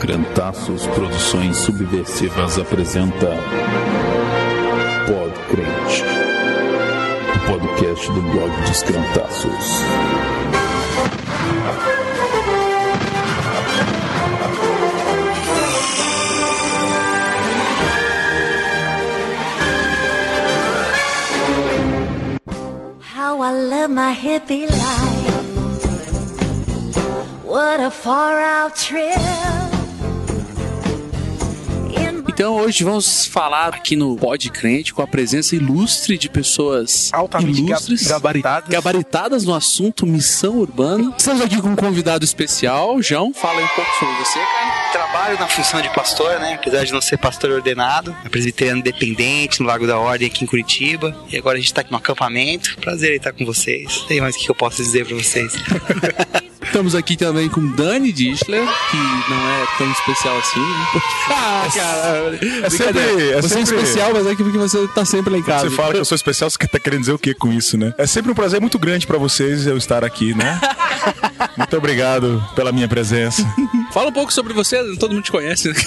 Crentaços Produções Subversivas apresenta Pod Crente, o podcast do blog dos Crentaços. How I love my hippie life. What a far out trip. Então hoje vamos falar aqui no Pod Crente com a presença ilustre de pessoas altamente ilustres, gabaritadas. gabaritadas no assunto missão urbana. Estamos aqui com um convidado especial, João. Fala aí um pouco sobre você, cara. Trabalho na função de pastor, né? Apesar de não ser pastor ordenado, é presbiteriano independente no Lago da Ordem aqui em Curitiba. E agora a gente tá aqui no acampamento. Prazer em estar com vocês. Tem mais o que eu posso dizer pra vocês. Estamos aqui também com Dani Dischler, que não é tão especial assim. né? Ah, cara, É sempre, é você é sempre- especial, mas é que porque você tá sempre lá em casa. Você fala que eu sou especial, você tá querendo dizer o que com isso, né? É sempre um prazer muito grande pra vocês eu estar aqui, né? muito obrigado pela minha presença. Fala um pouco sobre você, todo mundo te conhece, né?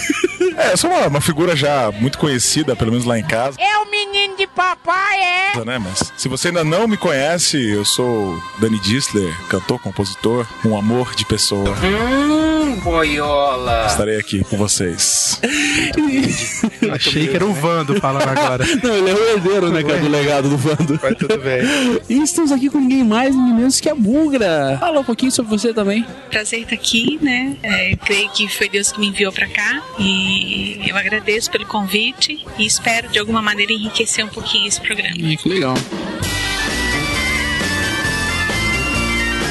É, eu sou uma, uma figura já muito conhecida, pelo menos lá em casa, É o menino de papai, é? né? Mas se você ainda não me conhece, eu sou Dani Dissler, cantor, compositor, um amor de pessoa. Hum, boiola. Estarei aqui com vocês. Achei que era o Vando falando agora. Não, ele é o herdeiro, né, cara, do legado do Vando. Vai tudo bem. E estamos aqui com ninguém mais, ninguém menos que a Bugra. Fala um pouquinho sobre você também. prazer estar aqui, né? É, creio que foi Deus que me enviou para cá e eu agradeço pelo convite e espero de alguma maneira enriquecer um pouquinho esse programa. Que legal.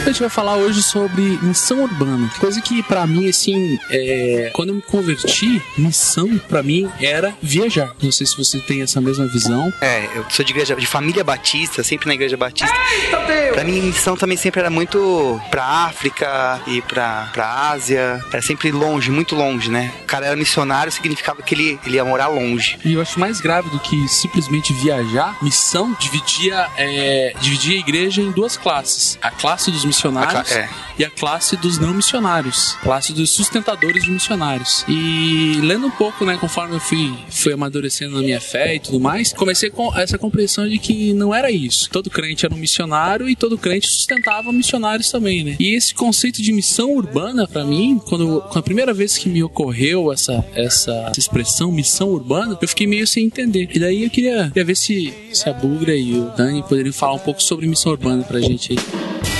A gente vai falar hoje sobre missão urbana. Coisa que pra mim, assim, é... quando eu me converti, missão pra mim era viajar. Não sei se você tem essa mesma visão. É, eu sou de igreja de família batista, sempre na igreja batista. Pra mim, missão também sempre era muito pra África e pra, pra Ásia. Era sempre longe, muito longe, né? O cara era missionário, significava que ele, ele ia morar longe. E eu acho mais grave do que simplesmente viajar, missão dividia, é, dividia a igreja em duas classes. A classe dos missionários A é. e a classe dos não missionários. Classe dos sustentadores de missionários. E lendo um pouco, né, conforme eu fui, fui amadurecendo na minha fé e tudo mais, comecei com essa compreensão de que não era isso. Todo crente era um missionário e todo crente sustentava missionários também, né? E esse conceito de missão urbana, pra mim, quando, quando a primeira vez que me ocorreu essa, essa, essa expressão missão urbana, eu fiquei meio sem entender. E daí eu queria, queria ver se, se a Bugra e o Dani poderiam falar um pouco sobre missão urbana pra gente aí.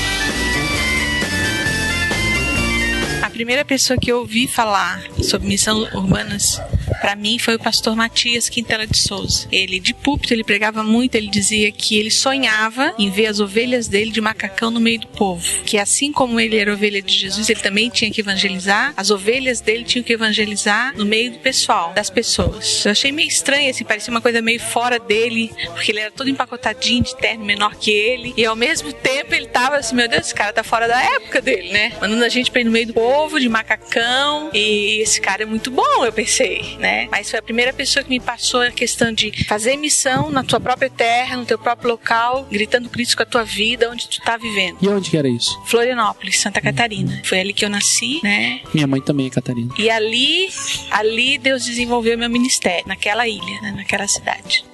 Primeira pessoa que eu ouvi falar sobre missão urbanas para mim foi o pastor Matias Quintela de Souza. Ele de púlpito ele pregava muito, ele dizia que ele sonhava em ver as ovelhas dele de macacão no meio do povo, que assim como ele era ovelha de Jesus, ele também tinha que evangelizar, as ovelhas dele tinham que evangelizar no meio do pessoal, das pessoas. Eu achei meio estranho assim, parecia uma coisa meio fora dele, porque ele era todo empacotadinho de terno menor que ele, e ao mesmo tempo ele tava assim, meu Deus, esse cara tá fora da época dele, né? Mandando a gente pra ir no meio do povo, de macacão, e esse cara é muito bom, eu pensei, né? Mas foi a primeira pessoa que me passou a questão de fazer missão na tua própria terra, no teu próprio local, gritando Cristo com a tua vida, onde tu tá vivendo. E onde que era isso? Florianópolis, Santa Catarina. Foi ali que eu nasci, né? Minha mãe também é Catarina. E ali, ali Deus desenvolveu meu ministério, naquela ilha, né? naquela cidade.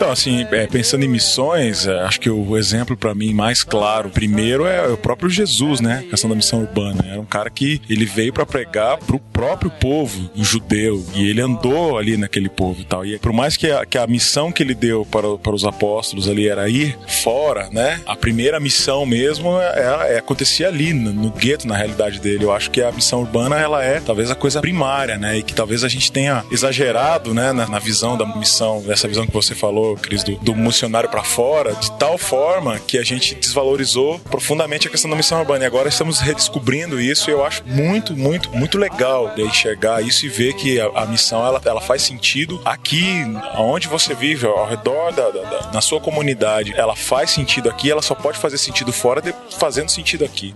Então, assim, é, pensando em missões, é, acho que o exemplo pra mim mais claro, primeiro é o próprio Jesus, né? A questão da missão urbana. Era um cara que ele veio pra pregar pro próprio povo judeu e ele andou ali naquele povo e tal. E por mais que a, que a missão que ele deu para, para os apóstolos ali era ir fora, né? A primeira missão mesmo é, é- acontecia ali, no, no gueto, na realidade dele. Eu acho que a missão urbana, ela é talvez a coisa primária, né? E que talvez a gente tenha exagerado, né? Na, na visão da missão, dessa visão que você falou, Cris, do, do missionário para fora, de tal forma que a gente desvalorizou profundamente a questão da missão urbana. E agora estamos redescobrindo isso e eu acho muito, muito, muito legal de enxergar isso e ver que a, a missão ela, ela faz sentido aqui, onde você vive, ao redor da, da- da- na sua comunidade. Ela faz sentido aqui, ela só pode fazer sentido fora de, fazendo sentido aqui.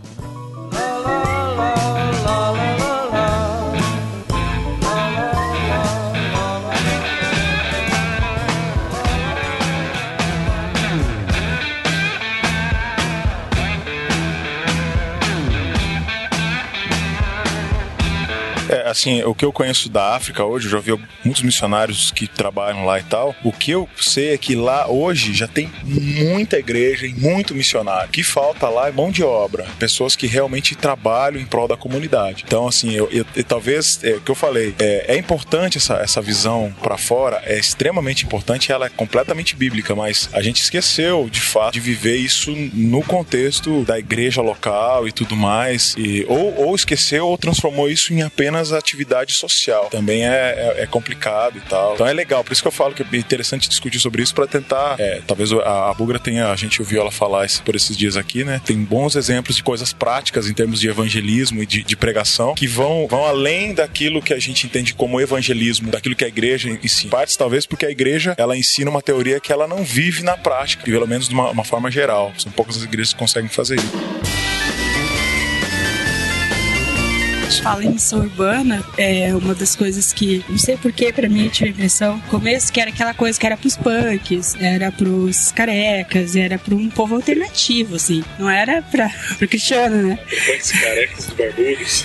Assim, o que eu conheço da África hoje, eu já vi muitos missionários que trabalham lá e tal. O que eu sei é que lá hoje já tem muita igreja e muito missionário. O que falta lá é mão de obra, pessoas que realmente trabalham em prol da comunidade. Então, assim, eu, eu, eu talvez, é, o que eu falei, é, é importante essa, essa visão para fora, é extremamente importante, ela é completamente bíblica, mas a gente esqueceu, de fato, de viver isso no contexto da igreja local e tudo mais, e, ou, ou esqueceu ou transformou isso em apenas atividade social. Também é, é, é complicado e tal. Então é legal, por isso que eu falo que é interessante discutir sobre isso para tentar, é, talvez a, a Bugra tenha, a gente ouviu ela falar esse, por esses dias aqui, né? Tem bons exemplos de coisas práticas em termos de evangelismo e de, de pregação que vão, vão além daquilo que a gente entende como evangelismo, daquilo que a igreja ensina. Partes talvez porque a igreja ela ensina uma teoria que ela não vive na prática, pelo menos de uma, uma forma geral. São poucas as igrejas que conseguem fazer isso fala em missão urbana, é uma das coisas que, não sei porquê, pra mim, eu tive a impressão, no começo, que era aquela coisa que era pros punks, era pros carecas, era pra um povo alternativo, assim. Não era pra, pro cristiano, né? Punks, carecas e barbudos.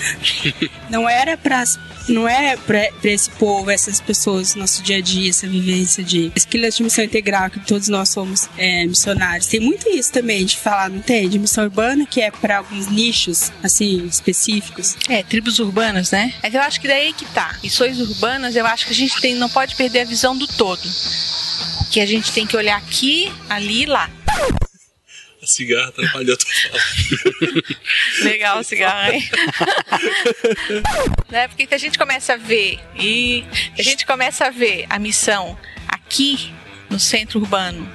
Não era pras não é para esse povo, essas pessoas, nosso dia a dia, essa vivência de esqueleto de missão integral, que todos nós somos é, missionários. Tem muito isso também de falar, não tem? De missão urbana, que é para alguns nichos, assim, específicos. É, tribos urbanas, né? Mas eu acho que daí que tá. Missões urbanas, eu acho que a gente tem, não pode perder a visão do todo. Que a gente tem que olhar aqui, ali e lá. A cigarra atrapalhou a tua fala. Legal o cigarro, hein? né? Porque a gente começa a ver e a gente começa a ver a missão aqui no centro urbano,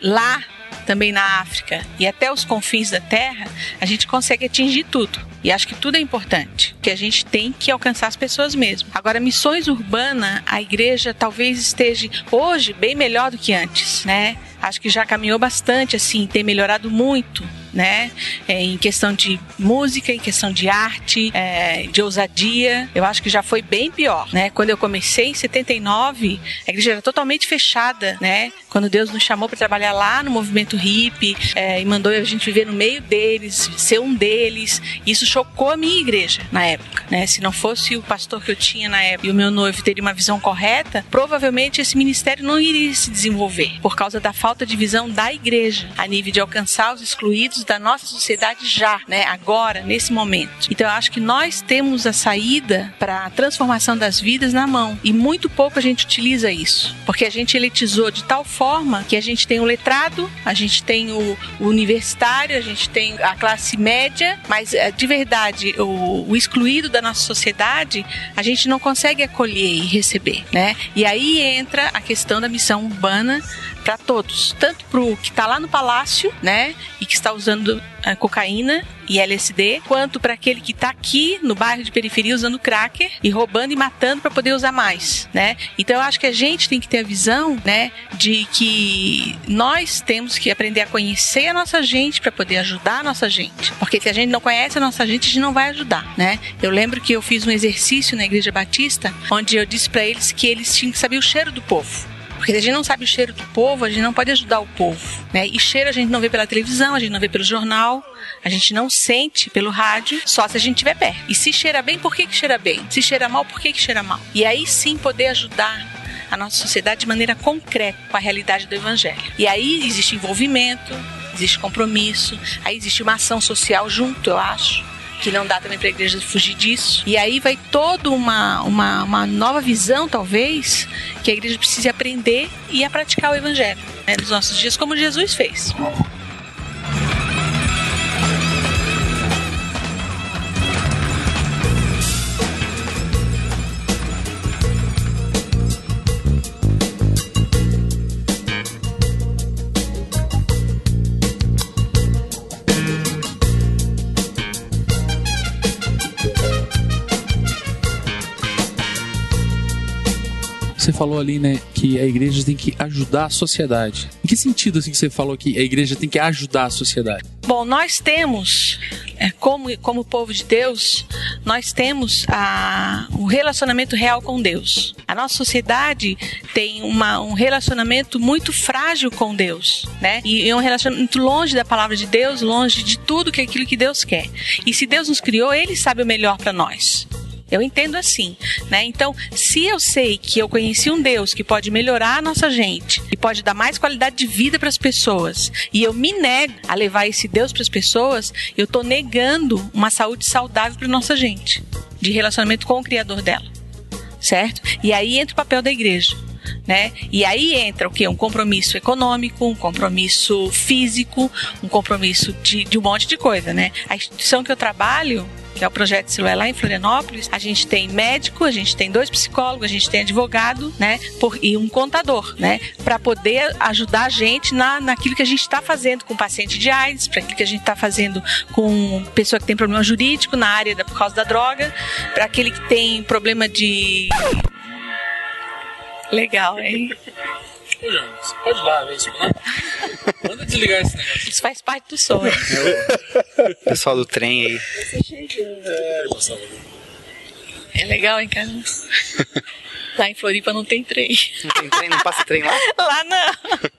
lá também na África e até os confins da Terra, a gente consegue atingir tudo. E acho que tudo é importante, que a gente tem que alcançar as pessoas mesmo. Agora, missões urbanas, a igreja talvez esteja hoje bem melhor do que antes, né? Acho que já caminhou bastante, assim, tem melhorado muito né? É, em questão de música, em questão de arte, é, de ousadia. Eu acho que já foi bem pior, né? Quando eu comecei em 79, a igreja era totalmente fechada, né? Quando Deus nos chamou para trabalhar lá no movimento hippie é, e mandou a gente viver no meio deles, ser um deles, isso chocou a minha igreja na época, né? Se não fosse o pastor que eu tinha na época e o meu noivo teria uma visão correta, provavelmente esse ministério não iria se desenvolver por causa da falta de visão da igreja a nível de alcançar os excluídos da nossa sociedade já, né? Agora, nesse momento. Então eu acho que nós temos a saída para a transformação das vidas na mão e muito pouco a gente utiliza isso, porque a gente elitizou de tal forma que a gente tem o letrado, a gente tem o, o universitário, a gente tem a classe média, mas eh, de verdade o, o excluído da nossa sociedade a gente não consegue acolher e receber, né? E aí entra a questão da missão urbana para todos, tanto para o que está lá no palácio, né, e que está usando a cocaína e LSD, quanto para aquele que está aqui no bairro de periferia usando cracker e roubando e matando para poder usar mais, né? Então eu acho que a gente tem que ter a visão, né, de que nós temos que aprender a conhecer a nossa gente para poder ajudar a nossa gente, porque se a gente não conhece a nossa gente, a gente não vai ajudar, né? Eu lembro que eu fiz um exercício na igreja batista onde eu disse para eles que eles tinham que saber o cheiro do povo. Porque a gente não sabe o cheiro do povo, a gente não pode ajudar o povo. Né? E cheiro a gente não vê pela televisão, a gente não vê pelo jornal, a gente não sente pelo rádio, só se a gente estiver perto. E se cheira bem, por que, que cheira bem? Se cheira mal, por que, que cheira mal? E aí sim poder ajudar a nossa sociedade de maneira concreta com a realidade do Evangelho. E aí existe envolvimento, existe compromisso, aí existe uma ação social junto, eu acho que não dá também para a igreja fugir disso. E aí vai toda uma, uma, uma, nova visão, talvez, que a igreja precisa aprender e a praticar o evangelho né, nos nossos dias, como Jesus fez. Falou ali, né, que a igreja tem que ajudar a sociedade. Em que sentido assim que você falou que a igreja tem que ajudar a sociedade? Bom, nós temos, é, como, como povo de Deus, nós temos a, um relacionamento real com Deus. A nossa sociedade tem uma, um relacionamento muito frágil com Deus, né? E é um relacionamento longe da palavra de Deus, longe de tudo que é aquilo que Deus quer. E se Deus nos criou, Ele sabe o melhor para nós. Eu entendo assim, né? Então, se eu sei que eu conheci um Deus que pode melhorar a nossa gente e pode dar mais qualidade de vida para as pessoas, e eu me nego a levar esse Deus para as pessoas, eu estou negando uma saúde saudável para nossa gente, de relacionamento com o Criador dela, certo? E aí entra o papel da igreja. Né? E aí entra o que? Um compromisso econômico, um compromisso físico, um compromisso de, de um monte de coisa, né? A instituição que eu trabalho, que é o projeto Siloé lá em Florianópolis, a gente tem médico, a gente tem dois psicólogos, a gente tem advogado, né, por, e um contador, né, para poder ajudar a gente na, naquilo que a gente está fazendo com paciente de AIDS, para aquilo que a gente está fazendo com pessoa que tem problema jurídico na área da, por causa da droga, para aquele que tem problema de Legal, hein? Ô, Jonas, pode ir lá ver isso, né? Manda desligar esse negócio. Isso faz parte do sonho. Pessoal do trem aí. É legal, hein, cara? Lá em Floripa não tem trem. Não tem trem, não passa trem lá? Lá não.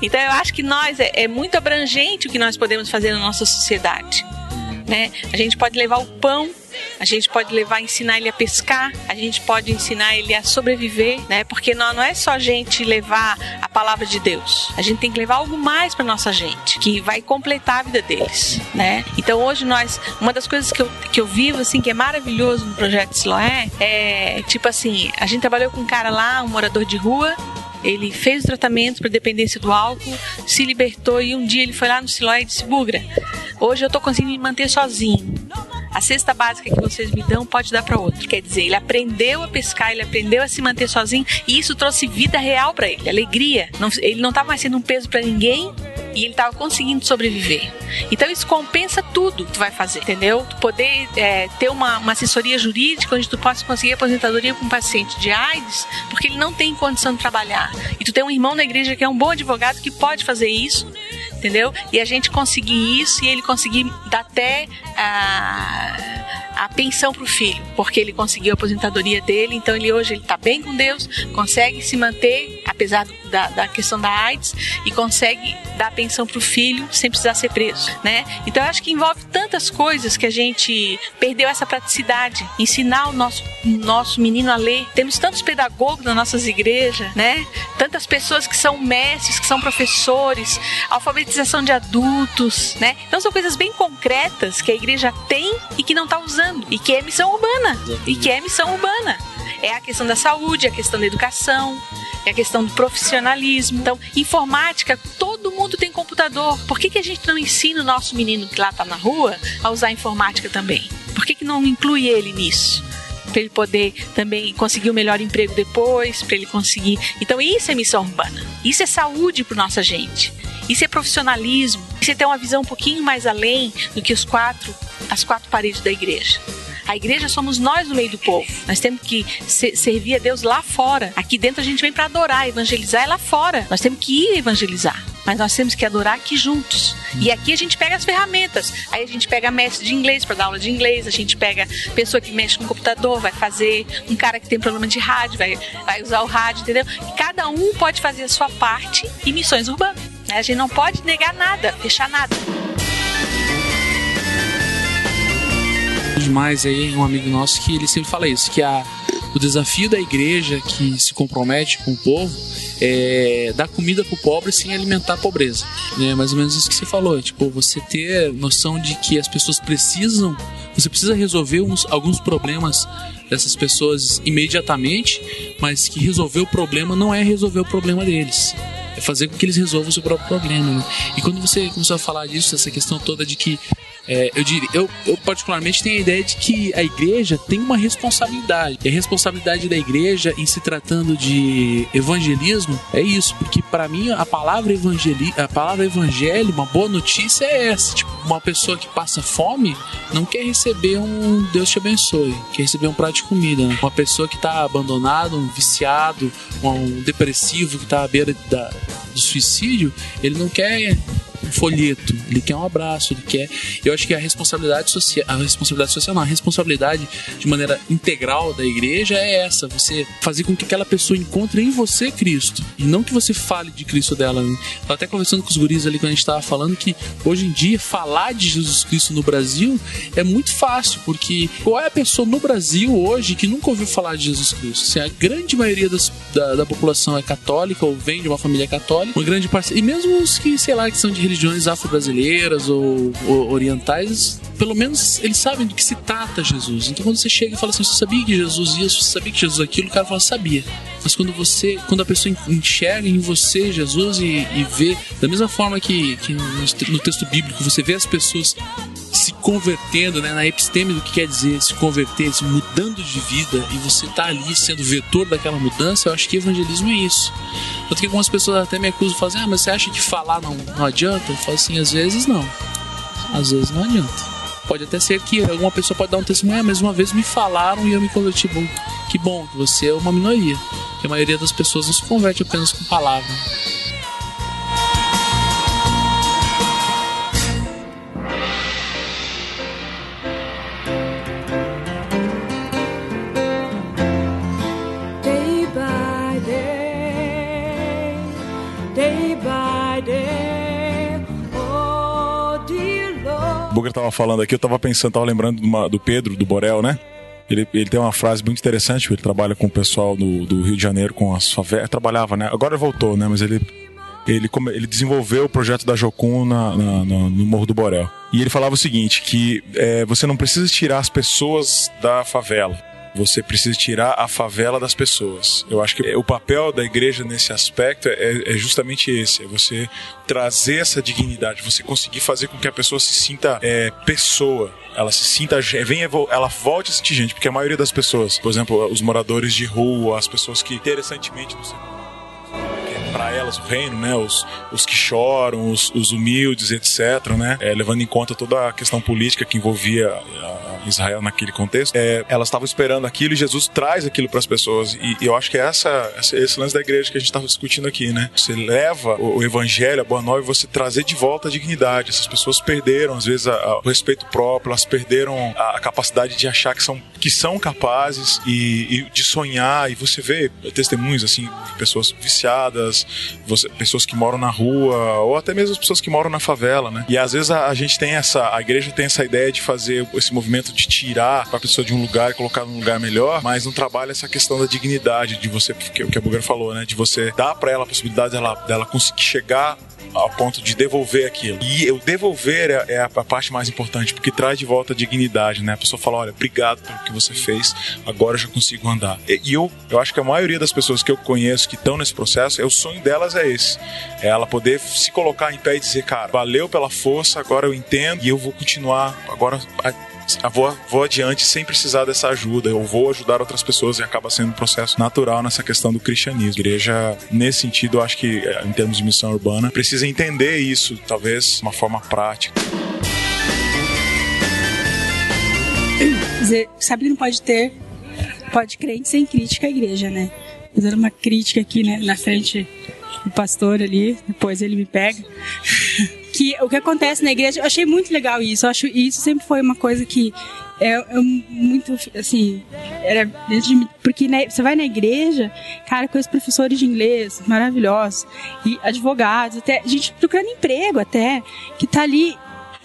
Então eu acho que nós é, é muito abrangente o que nós podemos fazer na nossa sociedade. Né? A gente pode levar o pão a gente pode levar, ensinar ele a pescar, a gente pode ensinar ele a sobreviver, né? Porque não, não é só a gente levar a palavra de Deus. A gente tem que levar algo mais para nossa gente, que vai completar a vida deles, né? Então hoje nós, uma das coisas que eu, que eu vivo, assim, que é maravilhoso no projeto Siloé, é tipo assim, a gente trabalhou com um cara lá, um morador de rua, ele fez o tratamento para dependência do álcool, se libertou e um dia ele foi lá no Siloé e disse: Bugra, hoje eu estou conseguindo me manter sozinho. A cesta básica que vocês me dão pode dar para outro. Quer dizer, ele aprendeu a pescar, ele aprendeu a se manter sozinho e isso trouxe vida real para ele, alegria. Não, ele não estava mais sendo um peso para ninguém e ele estava conseguindo sobreviver. Então isso compensa tudo que tu vai fazer, entendeu? Tu poder é, ter uma, uma, assessoria jurídica onde tu possa conseguir aposentadoria com um paciente de AIDS, porque ele não tem condição de trabalhar. E tu tem um irmão na igreja que é um bom advogado que pode fazer isso entendeu? E a gente conseguir isso e ele conseguir dar até a, a pensão para o filho, porque ele conseguiu a aposentadoria dele, então ele hoje ele está bem com Deus, consegue se manter, apesar da, da questão da AIDS, e consegue dar pensão para o filho sem precisar ser preso, né? Então eu acho que envolve tantas coisas que a gente perdeu essa praticidade, ensinar o nosso, nosso menino a ler. Temos tantos pedagogos nas nossas igrejas, né? Tantas pessoas que são mestres, que são professores, alfabetização de adultos, né? Então são coisas bem concretas que a igreja tem e que não está usando, e que é missão urbana, e que é missão urbana. É a questão da saúde, a questão da educação, é a questão do profissionalismo. Então, informática, todo mundo tem computador. Por que, que a gente não ensina o nosso menino que lá está na rua a usar informática também? Por que, que não inclui ele nisso? Para ele poder também conseguir o um melhor emprego depois, para ele conseguir. Então, isso é missão urbana. Isso é saúde para nossa gente. Isso é profissionalismo. Isso é ter uma visão um pouquinho mais além do que os quatro, as quatro paredes da igreja. A igreja somos nós no meio do povo. Nós temos que servir a Deus lá fora. Aqui dentro a gente vem para adorar, evangelizar é lá fora. Nós temos que ir evangelizar. Mas nós temos que adorar aqui juntos. E aqui a gente pega as ferramentas. Aí a gente pega mestre de inglês para dar aula de inglês, a gente pega pessoa que mexe com computador, vai fazer, um cara que tem problema de rádio, vai, vai usar o rádio, entendeu? E cada um pode fazer a sua parte em missões urbanas. Né? A gente não pode negar nada, fechar nada. Demais aí um amigo nosso que ele sempre fala isso, que a, o desafio da igreja que se compromete com o povo é dar comida pro pobre sem alimentar a pobreza. É mais ou menos isso que você falou, é, tipo, você ter noção de que as pessoas precisam, você precisa resolver uns, alguns problemas dessas pessoas imediatamente, mas que resolver o problema não é resolver o problema deles é fazer com que eles resolvam o seu próprio problema. Né? E quando você começou a falar disso, essa questão toda de que é, eu diria, eu, eu, particularmente tenho a ideia de que a igreja tem uma responsabilidade. E a responsabilidade da igreja em se tratando de evangelismo é isso, porque para mim a palavra evangeli, a palavra evangelho, uma boa notícia é essa, tipo, uma pessoa que passa fome não quer receber um Deus te abençoe, quer receber um prato de comida. Né? Uma pessoa que está abandonado, um viciado, um depressivo que está à beira da, do suicídio, ele não quer um folheto, ele quer um abraço, ele quer. Eu acho que a responsabilidade social, a responsabilidade social não, a responsabilidade de maneira integral da igreja é essa, você fazer com que aquela pessoa encontre em você Cristo e não que você fale de Cristo dela. Né? Até conversando com os guris ali quando a gente estava falando que hoje em dia falar de Jesus Cristo no Brasil é muito fácil, porque qual é a pessoa no Brasil hoje que nunca ouviu falar de Jesus Cristo? Assim, a grande maioria das, da, da população é católica ou vem de uma família católica, uma grande parte, e mesmo os que, sei lá, que são de religiões afro-brasileiras ou, ou orientais, pelo menos eles sabem do que se trata Jesus. Então quando você chega e fala assim, você sabia que Jesus isso, você sabia que Jesus aquilo, o cara fala, sabia. Mas quando você, quando a pessoa enxerga em você Jesus e, e vê, da mesma forma que, que no, texto bíblico você vê as pessoas se convertendo, né, na episteme do que quer dizer se converter, se mudando de vida e você tá ali sendo vetor daquela mudança, eu acho que evangelismo é isso. Tanto que algumas pessoas até me acusam, fazem, ah, mas você acha que falar não, não adianta? Eu falo assim, às vezes não. Às vezes não adianta. Pode até ser que alguma pessoa pode dar um testemunho, ah, mas uma vez me falaram e eu me converti. Bom, que bom, você é uma minoria. Que a maioria das pessoas não se converte apenas com palavra. Booker tava falando aqui, eu tava pensando, tava lembrando uma, do Pedro, do Borel, né? Ele, ele tem uma frase muito interessante, ele trabalha com o pessoal do, do Rio de Janeiro, com as favelas, trabalhava, né? Agora voltou, né? Mas ele, ele, ele desenvolveu o projeto da Jocum na, na, no Morro do Borel. E ele falava o seguinte, que é, você não precisa tirar as pessoas da favela, você precisa tirar a favela das pessoas. Eu acho que o papel da igreja nesse aspecto é, é, justamente esse: é você trazer essa dignidade, você conseguir fazer com que a pessoa se sinta é, pessoa, ela se sinta, venha, ela volte a sentir gente, porque a maioria das pessoas, por exemplo, os moradores de rua, as pessoas que interessantemente não sei para elas o reino, né? Os, os que choram, os, os humildes, etc., né? É, levando em conta toda a questão política que envolvia Israel naquele contexto, é, elas estavam esperando aquilo e Jesus traz aquilo para as pessoas. E, e, eu acho que é essa, esse lance da igreja que a gente estava discutindo aqui, né? Você leva o, o, evangelho, a boa nova, e você trazer de volta a dignidade. Essas pessoas perderam, às vezes, a, a, o respeito próprio, elas perderam a, a, capacidade de achar que são, que são capazes e, e de sonhar. E você vê testemunhos, assim, de pessoas viciadas, você, pessoas que moram na rua, ou até mesmo as pessoas que moram na favela, né? E às vezes a, a gente tem essa, a igreja tem essa ideia de fazer esse movimento de tirar a pessoa de um lugar e colocar num lugar melhor, mas não trabalha essa questão da dignidade de você, que, que a Bugar falou, né? De você dar para ela a possibilidade dela, dela conseguir chegar ao ponto de devolver aquilo. E o devolver é, é, a, parte mais importante, porque traz de volta a dignidade, né? A pessoa fala, olha, obrigado pelo que você fez, agora eu já consigo andar. E, e eu, eu acho que a maioria das pessoas que eu conheço que estão nesse processo, é, o sonho delas é esse. É ela poder se colocar em pé e dizer, cara, valeu pela força, agora eu entendo e eu vou continuar agora vou, vou adiante sem precisar dessa ajuda, eu vou ajudar outras pessoas e acaba sendo um processo natural nessa questão do cristianismo. A igreja, nesse sentido, eu acho que, eh, em termos de missão urbana, precisa entender isso, talvez de uma forma prática. Sabe que não pode ter, pode crente sem crítica à igreja, né? Fazendo uma crítica aqui, né, na frente do pastor ali, depois ele me pega. que o que acontece na igreja, eu achei muito legal isso. Eu acho isso sempre foi uma coisa que é, é muito assim, era porque né, você vai na igreja, cara, com os professores de inglês maravilhosos e advogados, até gente procurando emprego até, que tá ali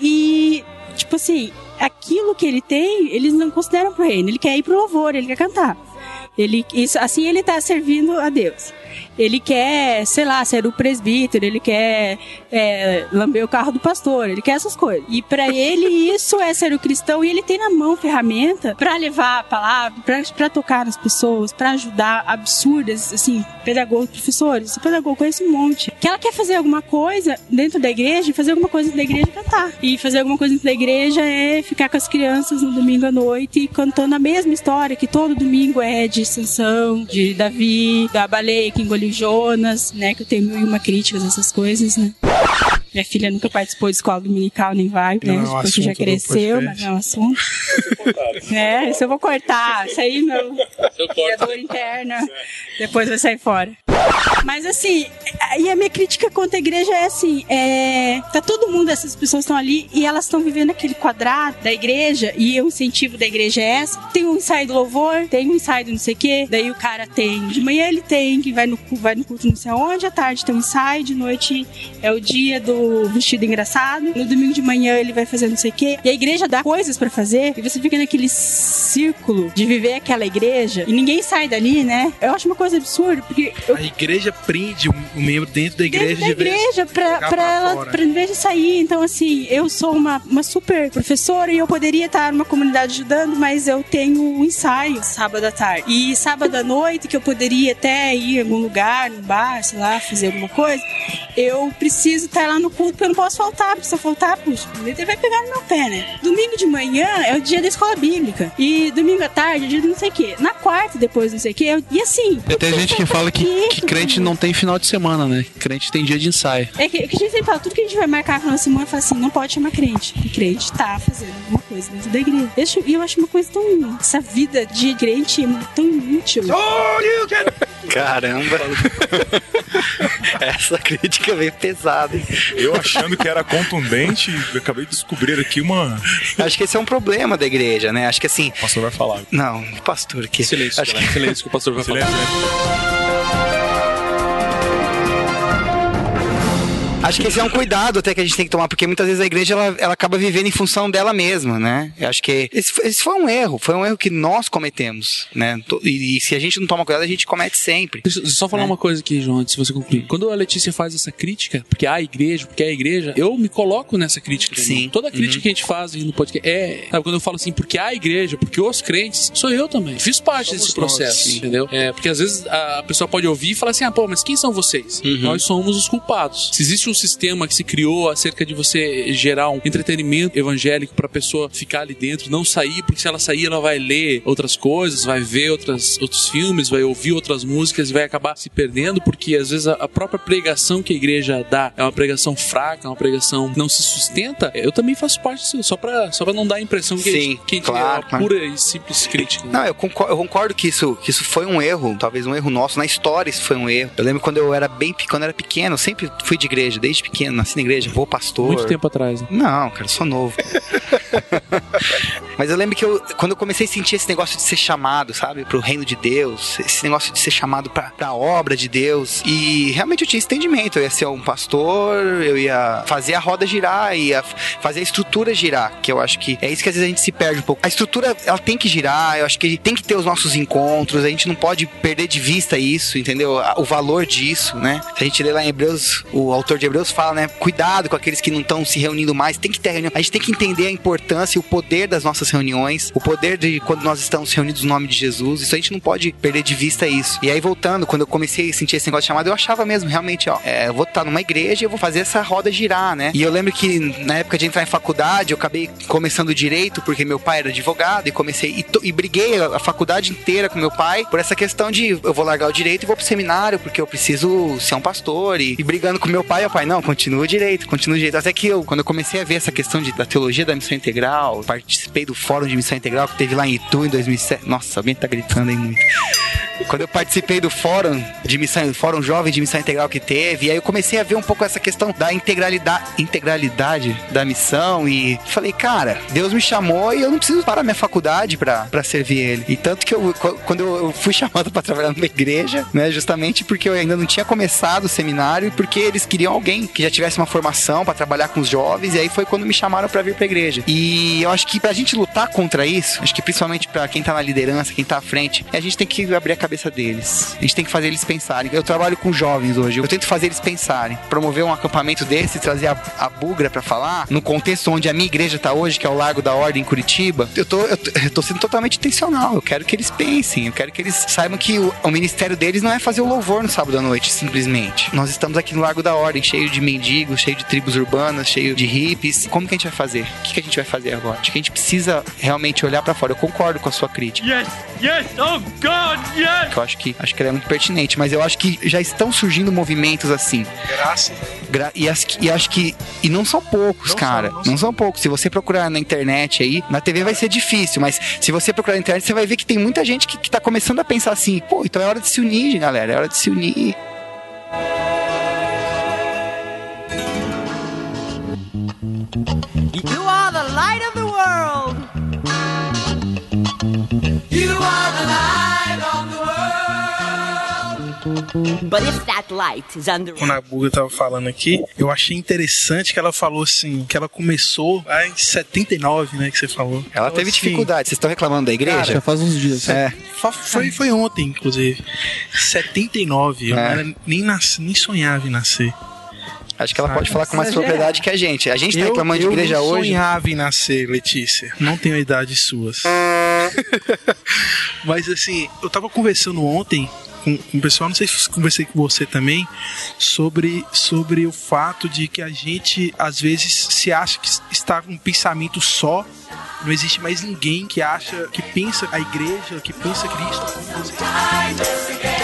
e tipo assim, aquilo que ele tem, eles não consideram pro reino, ele quer ir pro louvor, ele quer cantar. Ele, isso, assim ele está servindo a Deus ele quer, sei lá, ser o presbítero, ele quer é, lamber o carro do pastor, ele quer essas coisas. E para ele isso é ser o cristão e ele tem na mão ferramenta para levar a palavra, para tocar nas pessoas, para ajudar absurdas, assim, pedagogos, professores. Pedagogo conhece um monte. Que ela quer fazer alguma coisa dentro da igreja fazer alguma coisa dentro da igreja cantar. E fazer alguma coisa dentro da igreja é ficar com as crianças no domingo à noite cantando a mesma história que todo domingo é de Sansão, de Davi, da baleia que engoliu Jonas, né? Que eu tenho mil e uma críticas, essas coisas, né? Minha filha nunca participou de escola dominical, nem vai, né? Não, é já cresceu, mas é um assunto. é, isso eu vou cortar. Isso aí, meu criador interna, depois vai sair fora. Mas assim, e a minha crítica contra a igreja é assim: é, tá todo mundo, essas pessoas estão ali e elas estão vivendo aquele quadrado da igreja, e o incentivo da igreja é essa. Tem um ensaio do louvor, tem um ensaio do não sei o quê, daí o cara tem. De manhã ele tem, que vai no, vai no culto não sei aonde, à tarde tem um ensaio, de noite é o dia do vestido engraçado, no domingo de manhã ele vai fazer não sei o quê. E a igreja dá coisas para fazer, e você fica naquele círculo de viver aquela igreja, e ninguém sai dali, né? Eu acho uma coisa absurda, porque. Eu... A igreja prende o membro dentro da igreja dentro da igreja pra, pra, pra ela, fora. pra, em vez de sair. Então, assim, eu sou uma, uma super professora e eu poderia estar numa comunidade ajudando, mas eu tenho um ensaio sábado à tarde. E sábado à noite, que eu poderia até ir em algum lugar, no bar, sei lá, fazer alguma coisa, eu preciso estar lá no culto, porque eu não posso faltar, porque se eu faltar, puxa, ele vai pegar no meu pé, né? Domingo de manhã é o dia da escola bíblica. E domingo à tarde é o dia do não sei o quê. Na quarta, depois não sei o quê. E assim. Tem gente que fala que, que crente não tem final de semana, né? Crente tem dia de ensaio. É que, que a gente sempre fala, tudo que a gente vai marcar com a semana, fala assim, não pode chamar crente. E crente tá fazendo alguma coisa dentro da igreja. E eu, acho, eu acho uma coisa tão. Essa vida de crente é tão inútil. Caramba! Essa crítica veio pesada, hein? Eu achando que era contundente, acabei de descobrir aqui uma. Acho que esse é um problema da igreja, né? Acho que assim. O pastor vai falar. Não, o pastor aqui. Silêncio, Acho que... silêncio que o pastor vai Silêncio, falar. Silêncio. Acho que esse é um cuidado até que a gente tem que tomar, porque muitas vezes a igreja ela, ela acaba vivendo em função dela mesma, né? Eu acho que esse, esse foi um erro, foi um erro que nós cometemos, né? E, e, se a gente não toma cuidado, a gente comete sempre. Deixa eu só falar né? uma coisa aqui, João, antes de você concluir. Quando a Letícia faz essa crítica, porque a igreja, porque a igreja, eu me coloco nessa crítica. Sim. Toda crítica uhum. que a gente faz no podcast é. Sabe, quando eu falo assim, porque a igreja, porque os crentes, sou eu também. Fiz parte Somos desse processo, nós. entendeu? É, porque às vezes a pessoa pode ouvir e falar assim, ah, pô, mas quem são vocês? Uhum. Nós somos os culpados. Se existe um sistema que se criou acerca de você gerar um entretenimento evangélico para a pessoa ficar ali dentro, não sair, porque se ela sair, ela vai ler outras coisas, vai ver outras, outros filmes, vai ouvir outras músicas e vai acabar se perdendo, porque às vezes a, a própria pregação que a igreja dá é uma pregação fraca, é uma pregação que não se sustenta. Eu também faço parte disso, só para só pra não dar a impressão que, Sim, a gente, que a gente claro, é pura e simples crítica. Não, eu concordo, eu concordo, que, isso, que isso foi um erro, talvez um erro nosso, na história isso foi um erro. Eu lembro quando eu era bem quando eu era pequeno, eu sempre fui de igreja, desde pequeno, nasci na igreja, vou pastor. Muito tempo atrás. Né? Não, cara, sou novo. Mas eu lembro que eu, quando eu comecei a sentir esse negócio de ser chamado, sabe, pro reino de Deus, esse negócio de ser chamado pra, pra obra de Deus, e realmente eu tinha esse entendimento. Eu ia ser um pastor, eu ia fazer a roda girar, ia fazer a estrutura girar, que eu acho que é isso que às vezes a gente se perde um pouco. A estrutura, ela tem que girar, eu acho que tem que ter os nossos encontros, a gente não pode perder de vista isso, entendeu? O valor disso, né? Se a gente ler lá em Hebreus, o autor de Hebreus fala, né? Cuidado com aqueles que não estão se reunindo mais, tem que ter reunião. A gente tem que entender a importância e o poder das nossas reuniões, o poder de quando nós estamos reunidos no nome de Jesus. Isso a gente não pode perder de vista isso. E aí, voltando, quando eu comecei a sentir esse negócio chamado, eu achava mesmo, realmente, ó, é, eu vou estar numa igreja e eu vou fazer essa roda girar, né? E eu lembro que na época de entrar em faculdade, eu acabei começando direito, porque meu pai era advogado, e comecei e, e briguei a, a faculdade inteira com meu pai por essa questão de eu vou largar o direito e vou pro seminário, porque eu preciso ser um pastor. E, e brigando com meu pai, o pai, não, continua direito, continua direito. Até que eu, quando eu comecei a ver essa questão de, da teologia da missão integral, participei do fórum de missão integral que teve lá em Itu em 2007. Nossa, alguém tá gritando aí muito. Quando eu participei do fórum de missão, fórum jovem de missão integral que teve, e aí eu comecei a ver um pouco essa questão da integralidade, integralidade da missão e falei, cara, Deus me chamou e eu não preciso parar minha faculdade para servir ele. E tanto que eu, quando eu fui chamado para trabalhar numa igreja, né, justamente porque eu ainda não tinha começado o seminário, porque eles queriam alguém que já tivesse uma formação para trabalhar com os jovens, e aí foi quando me chamaram para vir pra igreja. E eu acho que pra gente lutar contra isso, acho que principalmente para quem tá na liderança, quem tá à frente, a gente tem que abrir a cabeça deles. A gente tem que fazer eles pensarem. Eu trabalho com jovens hoje, eu tento fazer eles pensarem. Promover um acampamento desse, trazer a, a bugra para falar, no contexto onde a minha igreja tá hoje, que é o Largo da Ordem em Curitiba, eu tô, eu, eu tô sendo totalmente intencional. Eu quero que eles pensem, eu quero que eles saibam que o, o ministério deles não é fazer o louvor no sábado à noite, simplesmente. Nós estamos aqui no Largo da Ordem, cheio de mendigos, cheio de tribos urbanas, cheio de hippies. Como que a gente vai fazer? O que, que a gente vai fazer agora? Acho que a gente precisa realmente olhar para fora. Eu concordo com a sua crítica. Yes, yes, oh God, yes! Eu acho que acho que ela é muito pertinente, mas eu acho que já estão surgindo movimentos assim. Graças. Gra e, as, e acho que e não são poucos, não cara. São, não, não são poucos. Se você procurar na internet aí, na TV vai ser difícil, mas se você procurar na internet, você vai ver que tem muita gente que, que tá começando a pensar assim, pô, então é hora de se unir, galera, é hora de se unir Quando a Buga tava falando aqui, eu achei interessante que ela falou assim, que ela começou lá em 79, né, que você falou. Ela teve dificuldade. Vocês estão reclamando da igreja? Já faz uns dias. É. Foi, foi ontem, inclusive. 79, eu É. não nem, nasci, nem sonhava em nascer. Acho que ela Sabe? pode falar com mais Exagerado. propriedade que a gente. A gente tá eu, reclamando de eu igreja não hoje. sonhava em nascer, Letícia. Não tenho a idade suas. Mas assim, eu tava conversando ontem com, com o pessoal, não sei se conversei com você também, sobre, sobre o fato de que a gente às vezes se acha que está com um pensamento só. Não existe mais ninguém que acha, que pensa a igreja, que pensa Cristo. como você.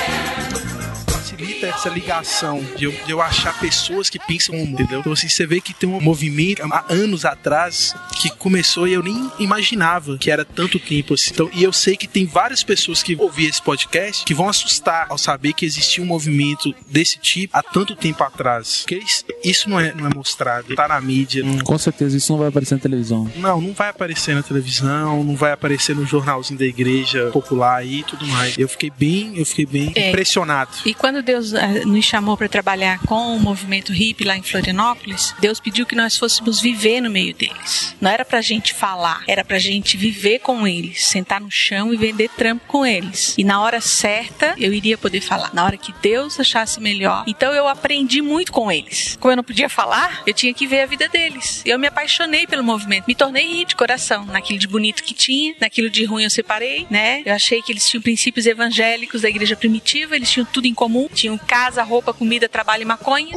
Facilita essa ligação de eu, de eu achar pessoas que pensam como, entendeu? Então, assim, você vê que tem um movimento há anos atrás que começou e eu nem imaginava que era tanto tempo assim. Então, e eu sei que tem várias pessoas que ouviram esse podcast que vão assustar ao saber que existia um movimento desse tipo há tanto tempo atrás. Porque isso, não, é, não é mostrado, tá na mídia. Não, Com certeza isso não vai aparecer na televisão. não, não vai aparecer na televisão, não vai aparecer no jornalzinho da igreja popular aí e tudo mais. Eu fiquei bem, eu fiquei bem É. impressionado. E quando Deus eh, nos chamou para trabalhar com o movimento hippie lá em Florianópolis, Deus pediu que nós fôssemos viver no meio deles. Não era pra gente falar, era pra gente viver com eles, sentar no chão e vender trampo com eles. E na hora certa, eu iria poder falar. Na hora que Deus achasse melhor. Então eu aprendi muito com eles. Como eu não podia falar, eu tinha que ver a vida deles. Eu me apaixonei pelo movimento, me tornei hippie de coração, naquilo de bonito que tinha, naquilo de ruim eu separei, né? Eu achei que eles tinham princípios evangélicos da igreja primitiva, eles tinham tudo em comum, tinham casa, roupa, comida, trabalho e maconha.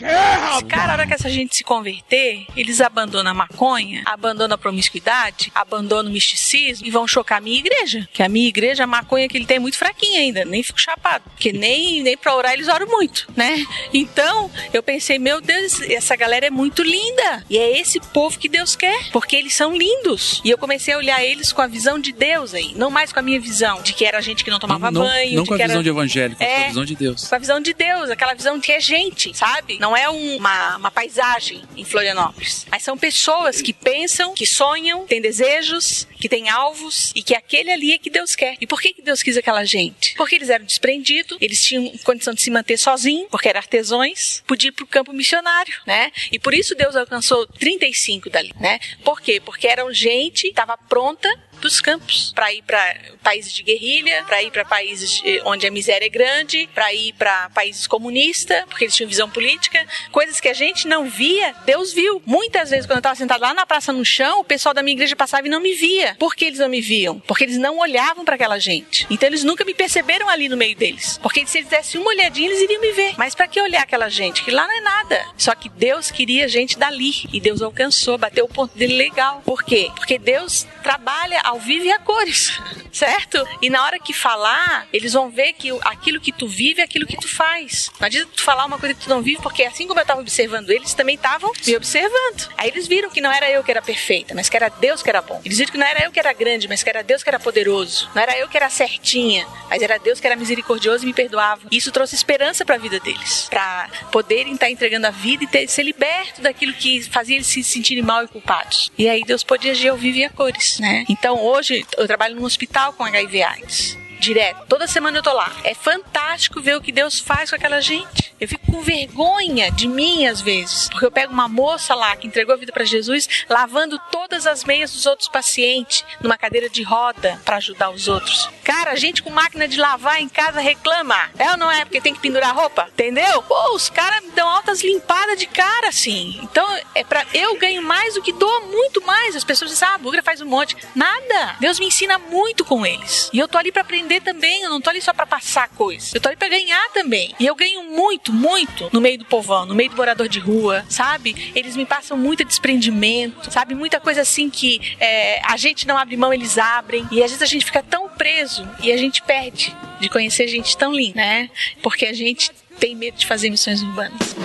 Esse cara, a hora que essa gente se converter, eles abandonam a maconha, abandonam a promiscuidade, abandonam o misticismo e vão chocar a minha igreja. Que a minha igreja, a maconha que ele tem é muito fraquinha ainda, nem fico chapado. Porque nem, nem pra orar eles oram muito, né? Então, eu pensei, meu Deus, essa galera é muito linda. E é esse povo que Deus quer, porque eles são lindos. E eu comecei a olhar eles com a visão de Deus aí, não mais com a minha visão, de que era gente que não tomava não, banho, não de com a que visão era... de evangélico, mas com É. a visão de Deus. Com a visão de Deus, aquela visão de que é gente, sabe? Não é um- uma, uma paisagem em Florianópolis. Mas são pessoas que pensam, que sonham, têm desejos, que têm alvos e que aquele ali é que Deus quer. E por que, que Deus quis aquela gente? Porque eles eram desprendidos, eles tinham condição de se manter sozinhos, porque eram artesãos, podia ir pro campo missionário, né? E por isso Deus alcançou 35 dali, né? Por quê? Porque eram gente estava pronta dos campos para ir para países de guerrilha, para ir para países onde a miséria é grande, para ir para países comunistas, porque eles tinham visão política, coisas que a gente não via, Deus viu. Muitas vezes quando eu estava sentado lá na praça no chão, o pessoal da minha igreja passava e não me via. Por que eles não me viam? Porque eles não olhavam para aquela gente. Então eles nunca me perceberam ali no meio deles. Porque se eles dessem uma olhadinha, eles iriam me ver. Mas para que olhar aquela gente? Que lá não é nada. Só que Deus queria gente dali e Deus alcançou, bateu o ponto dele legal. Por quê? Porque Deus trabalha ao vivo e a cores, certo? E na hora que falar, eles vão ver que aquilo que tu vive é aquilo que tu faz. Não adianta tu falar uma coisa que tu não vive, porque assim como eu estava observando eles, também estavam me observando. Aí eles viram que não era eu que era perfeita, mas que era Deus que era bom. Eles viram que não era eu que era grande, mas que era Deus que era poderoso. Não era eu que era certinha, mas era Deus que era misericordioso e me perdoava. Isso trouxe esperança para a vida deles, para poderem estar entregando a vida e ter, ser liberto daquilo que fazia eles se sentirem mal e culpados. E aí Deus podia agir ao vivo e a cores, né? Então hoje eu trabalho num hospital com HIV AIDS. Direto. Toda semana eu tô lá. É fantástico ver o que Deus faz com aquela gente. Eu fico com vergonha de mim às vezes, porque eu pego uma moça lá que entregou a vida para Jesus, lavando todas as meias dos outros pacientes numa cadeira de roda para ajudar os outros. Cara, a gente com máquina de lavar em casa reclama. É ou não é? Porque tem que pendurar roupa? Entendeu? Pô, os caras me dão altas limpadas de cara assim. Então, é para eu ganho mais do que dou muito mais. As pessoas dizem: "Ah, a Bugra faz um monte". Nada. Deus me ensina muito com eles. E eu tô ali para aprender também, eu não tô ali só para passar coisa. Eu tô ali para ganhar também. E eu ganho muito, muito no meio do povão, no meio do morador de rua, sabe? Eles me passam muito desprendimento, sabe? Muita coisa assim que é, a gente não abre mão, eles abrem. E às vezes a gente fica tão preso e a gente perde de conhecer gente tão linda, né? Porque a gente tem medo de fazer missões urbanas.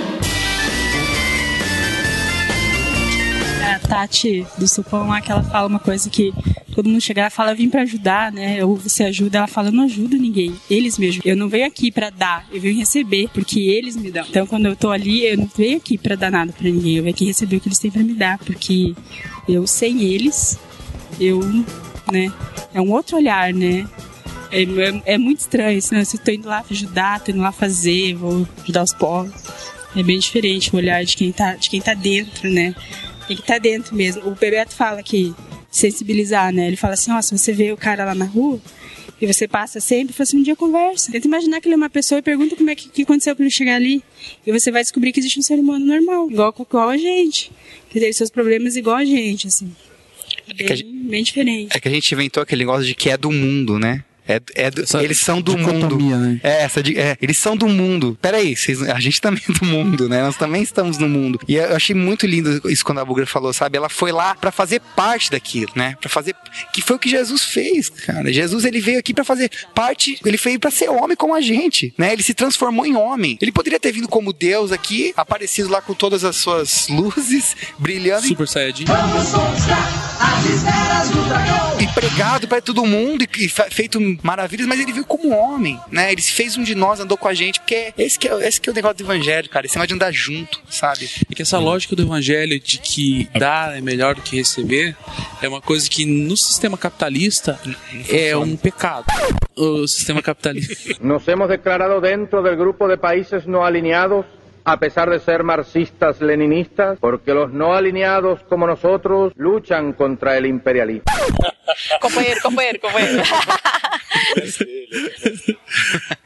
A Tati do Supão lá que ela fala uma coisa que todo mundo chega lá e fala, vim pra ajudar, né? Ou você ajuda, ela fala, eu não ajudo ninguém. Eles me ajudam. Eu não venho aqui pra dar, eu venho receber, porque eles me dão. Então, quando eu tô ali, eu não venho aqui pra dar nada pra ninguém. Eu venho aqui receber o que eles têm pra me dar, porque eu, sem eles, eu, né? É um outro olhar, né? É, é, é muito estranho, né? Se eu tô indo lá ajudar, tô indo lá fazer, vou ajudar os povos. É bem diferente o olhar de quem tá, de quem tá dentro, né? Tem que estar tá dentro mesmo. O Bebeto fala que sensibilizar, né? Ele fala assim, ó, se você vê o cara lá na rua e você passa sempre, fala assim, um dia conversa. Tenta imaginar que ele é uma pessoa e pergunta como é que, que aconteceu para ele chegar ali. E você vai descobrir que existe um ser humano normal, igual, igual a gente. Que tem seus problemas igual a gente, assim. Bem, é gente, bem diferente. É que a gente inventou aquele negócio de que é do mundo, né? É, é do, eles são do mundo. Né? É, essa é, eles são do mundo. Peraí, vocês, a gente também é do mundo, né? Nós também estamos no mundo. E eu achei muito lindo isso quando a Bugra falou, sabe? Ela foi lá para fazer parte daquilo, né? Para fazer que foi o que Jesus fez, cara. Jesus ele veio aqui para fazer parte, ele veio para ser homem como a gente, né? Ele se transformou em homem. Ele poderia ter vindo como Deus aqui, aparecido lá com todas as suas luzes brilhando. Super Saiyajin. E pregado para todo mundo e feito maravilhas, mas ele veio como homem, né? Ele se fez um de nós, andou com a gente, porque esse que é, esse que é o negócio do evangelho, cara. Esse negócio de andar junto, sabe? E que essa lógica do evangelho de que dar é melhor do que receber é uma coisa que no sistema capitalista é um pecado. O sistema capitalista. Nos hemos declarado dentro del grupo de países no alineados a pesar de ser marxistas-leninistas, porque los no alineados como nosotros luchan contra el imperialismo. companheiro, companheiro, companheiro.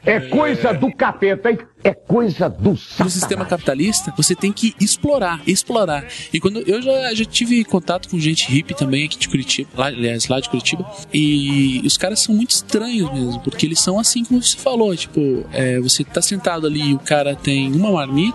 É coisa do capeta, hein? É coisa do satanás. No sistema capitalista, você tem que explorar, explorar. E quando eu já, já tive contato com gente hippie também aqui de Curitiba, lá, aliás, lá de Curitiba, e os caras são muito estranhos mesmo, porque eles são assim como você falou, tipo, é, você tá sentado ali e o cara tem uma marmita,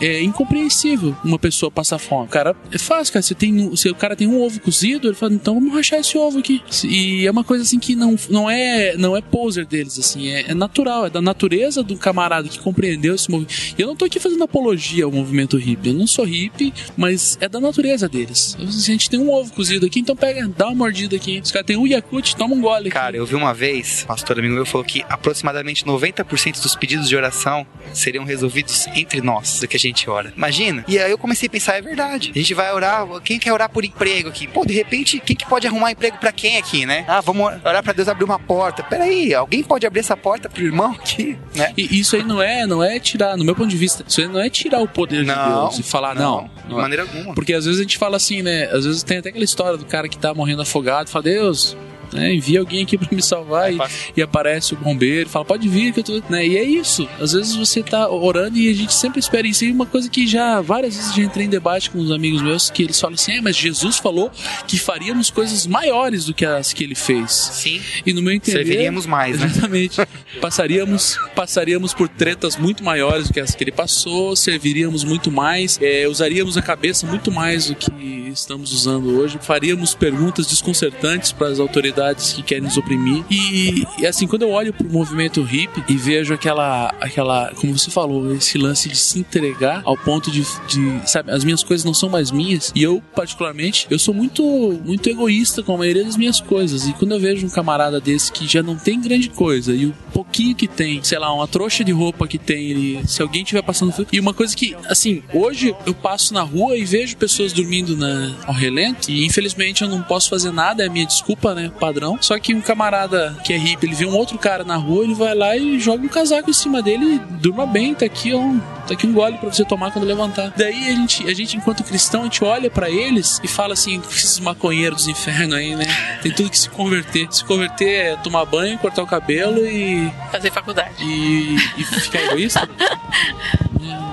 é incompreensível uma pessoa passar fome. O cara, é fácil, cara, você tem, se o cara tem um ovo cozido, ele fala, então vamos rachar esse ovo aqui. E é uma coisa assim que não, não é não é poser deles, assim, é, é natural, é da natureza do camarada que compreendeu esse movimento. E eu não tô aqui fazendo apologia ao movimento hippie, eu não sou hippie, mas é da natureza deles. A gente tem um ovo cozido aqui, então pega, dá uma mordida aqui. Os caras têm um Yakut, toma um gole. Cara, eu vi uma vez, pastor amigo meu falou que aproximadamente 90% dos pedidos de oração seriam resolvidos entre nós, do que a gente ora. Imagina? E aí eu comecei a pensar, é verdade. A gente vai orar, quem quer orar por emprego aqui? Pô, de repente, quem que pode arrumar emprego para quem aqui, né? Ah, vamos orar para Deus abrir uma porta. Peraí, alguém pode abrir essa porta pro irmão aqui, né? E isso aí não é, não é tirar, no meu ponto de vista, isso aí não é tirar o poder não, de Deus e falar, não. não de maneira alguma. Porque às vezes a gente fala assim, né? Às vezes tem até aquela história do cara que tá morrendo afogado, fala, Deus, né? Envia alguém aqui para me salvar é e, e, aparece o bombeiro, fala, pode vir que eu tô. Né? E é isso. Às vezes você tá orando e a gente sempre espera isso. E uma coisa que já várias vezes já entrei em debate com uns amigos meus que eles falam assim: é, mas Jesus falou que faríamos coisas maiores do que as que ele fez. Sim. E no meu entender. Serviríamos mais, né? Exatamente. passaríamos, passaríamos por tretas muito maiores do que as que ele passou, serviríamos muito mais, é, usaríamos a cabeça muito mais do que estamos usando hoje, faríamos perguntas desconcertantes para as autoridades sociedades que querem nos oprimir. E, e assim, quando eu olho pro movimento hippie e vejo aquela, aquela, como você falou, esse lance de se entregar ao ponto de, de, sabe, as minhas coisas não são mais minhas. E eu, particularmente, eu sou muito, muito egoísta com a maioria das minhas coisas. E quando eu vejo um camarada desse que já não tem grande coisa e o pouquinho que tem, sei lá, uma trouxa de roupa que tem, ele, se alguém tiver passando. E uma coisa que, assim, hoje eu passo na rua e vejo pessoas dormindo na, ao relento e infelizmente eu não posso fazer nada, é a minha desculpa, né? Padrão. Só que um camarada que é hippie, ele vê um outro cara na rua, ele vai lá e joga um casaco em cima dele e durma bem, tá aqui, ó, tá aqui um gole para você tomar quando levantar. Daí a gente, a gente enquanto cristão, a gente olha para eles e fala assim, esses maconheiros dos infernos aí, né? Tem tudo que se converter. Se converter é tomar banho, cortar o cabelo e fazer faculdade. E, e ficar egoísta.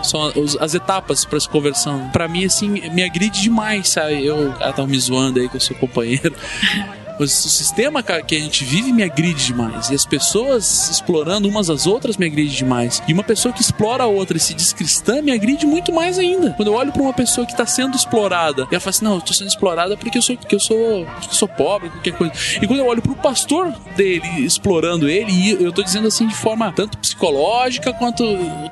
são as etapas para essa conversão. Para mim, assim, me agride demais, sabe? Eu, ela tava me zoando aí que eu sou companheiro. O sistema que a gente vive me agride demais. E as pessoas explorando umas às outras me agride demais. E uma pessoa que explora a outra e se diz cristã me agride muito mais ainda. Quando eu olho para uma pessoa que está sendo explorada e ela fala assim: Não, eu tô sendo explorada porque eu sou, porque eu sou, porque eu sou pobre, qualquer coisa. E quando eu olho para o pastor dele explorando ele, e eu tô dizendo assim de forma tanto psicológica quanto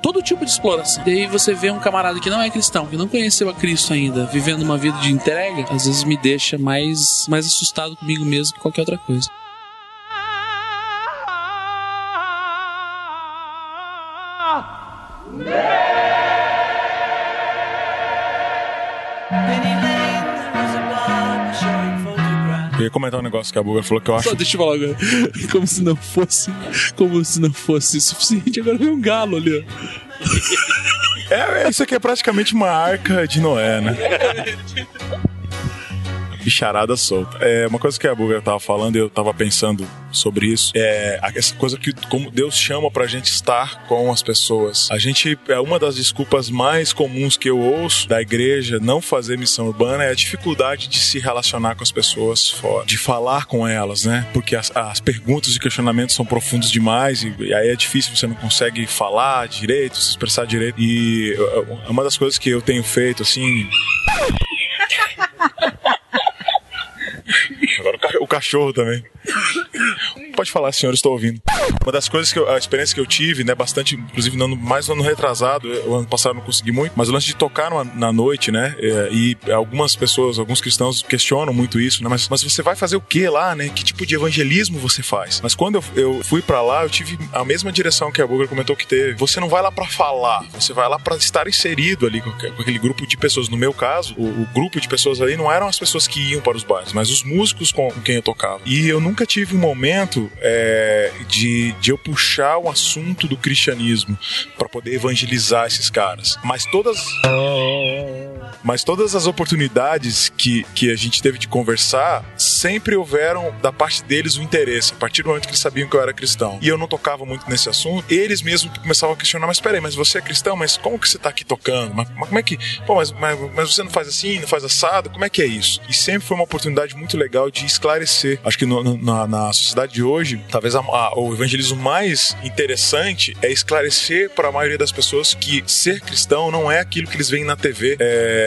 todo tipo de exploração. E aí você vê um camarada que não é cristão, que não conheceu a Cristo ainda, vivendo uma vida de entrega, às vezes me deixa mais, mais assustado comigo mesmo que qualquer outra coisa. Eu ia comentar um negócio que a Buga falou que eu acho. Só deixa eu falar agora. Como se não fosse. Como se não fosse suficiente. Agora vem um galo ali, ó. É, isso aqui é praticamente uma arca de Noé, né? bicharada solta. É, uma coisa que a Buga tava falando eu tava pensando sobre isso é essa coisa que como Deus chama pra gente estar com as pessoas. A gente é uma das desculpas mais comuns que eu ouço da igreja não fazer missão urbana é a dificuldade de se relacionar com as pessoas fora, de falar com elas, né? Porque as, as perguntas e questionamentos são profundos demais e, e aí é difícil, você não consegue falar direito, se expressar direito. E uma das coisas que eu tenho feito assim Agora o cachorro também. Pode falar, senhor, estou ouvindo. Uma das coisas que eu, a experiência que eu tive, né, bastante, inclusive no ano, mais no ano retrasado, o ano passado eu não consegui muito, mas o lance de tocar numa, na noite, né, é, e algumas pessoas, alguns cristãos questionam muito isso, né, mas, mas você vai fazer o que lá, né, que tipo de evangelismo você faz? Mas quando eu, eu fui para lá, eu tive a mesma direção que a Booger comentou que teve. Você não vai lá para falar, você vai lá para estar inserido ali com, com, aquele grupo de pessoas. No meu caso, o, o, grupo de pessoas ali não eram as pessoas que iam para os bares, mas os músicos com, com quem eu tocava. E eu nunca tive um momento é, de, de eu puxar o assunto do cristianismo para poder evangelizar esses caras. Mas todas. Mas todas as oportunidades que, que a gente teve de conversar sempre houveram da parte deles o interesse, a partir do momento que eles sabiam que eu era cristão. E eu não tocava muito nesse assunto, eles mesmos começavam a questionar: mas peraí, mas você é cristão, mas como que você tá aqui tocando? Mas, mas como é que. Pô, mas, mas, mas, você não faz assim, não faz assado? Como é que é isso? E sempre foi uma oportunidade muito legal de esclarecer. Acho que no, na, na sociedade de hoje, talvez a, a, o evangelismo mais interessante é esclarecer para a maioria das pessoas que ser cristão não é aquilo que eles veem na TV,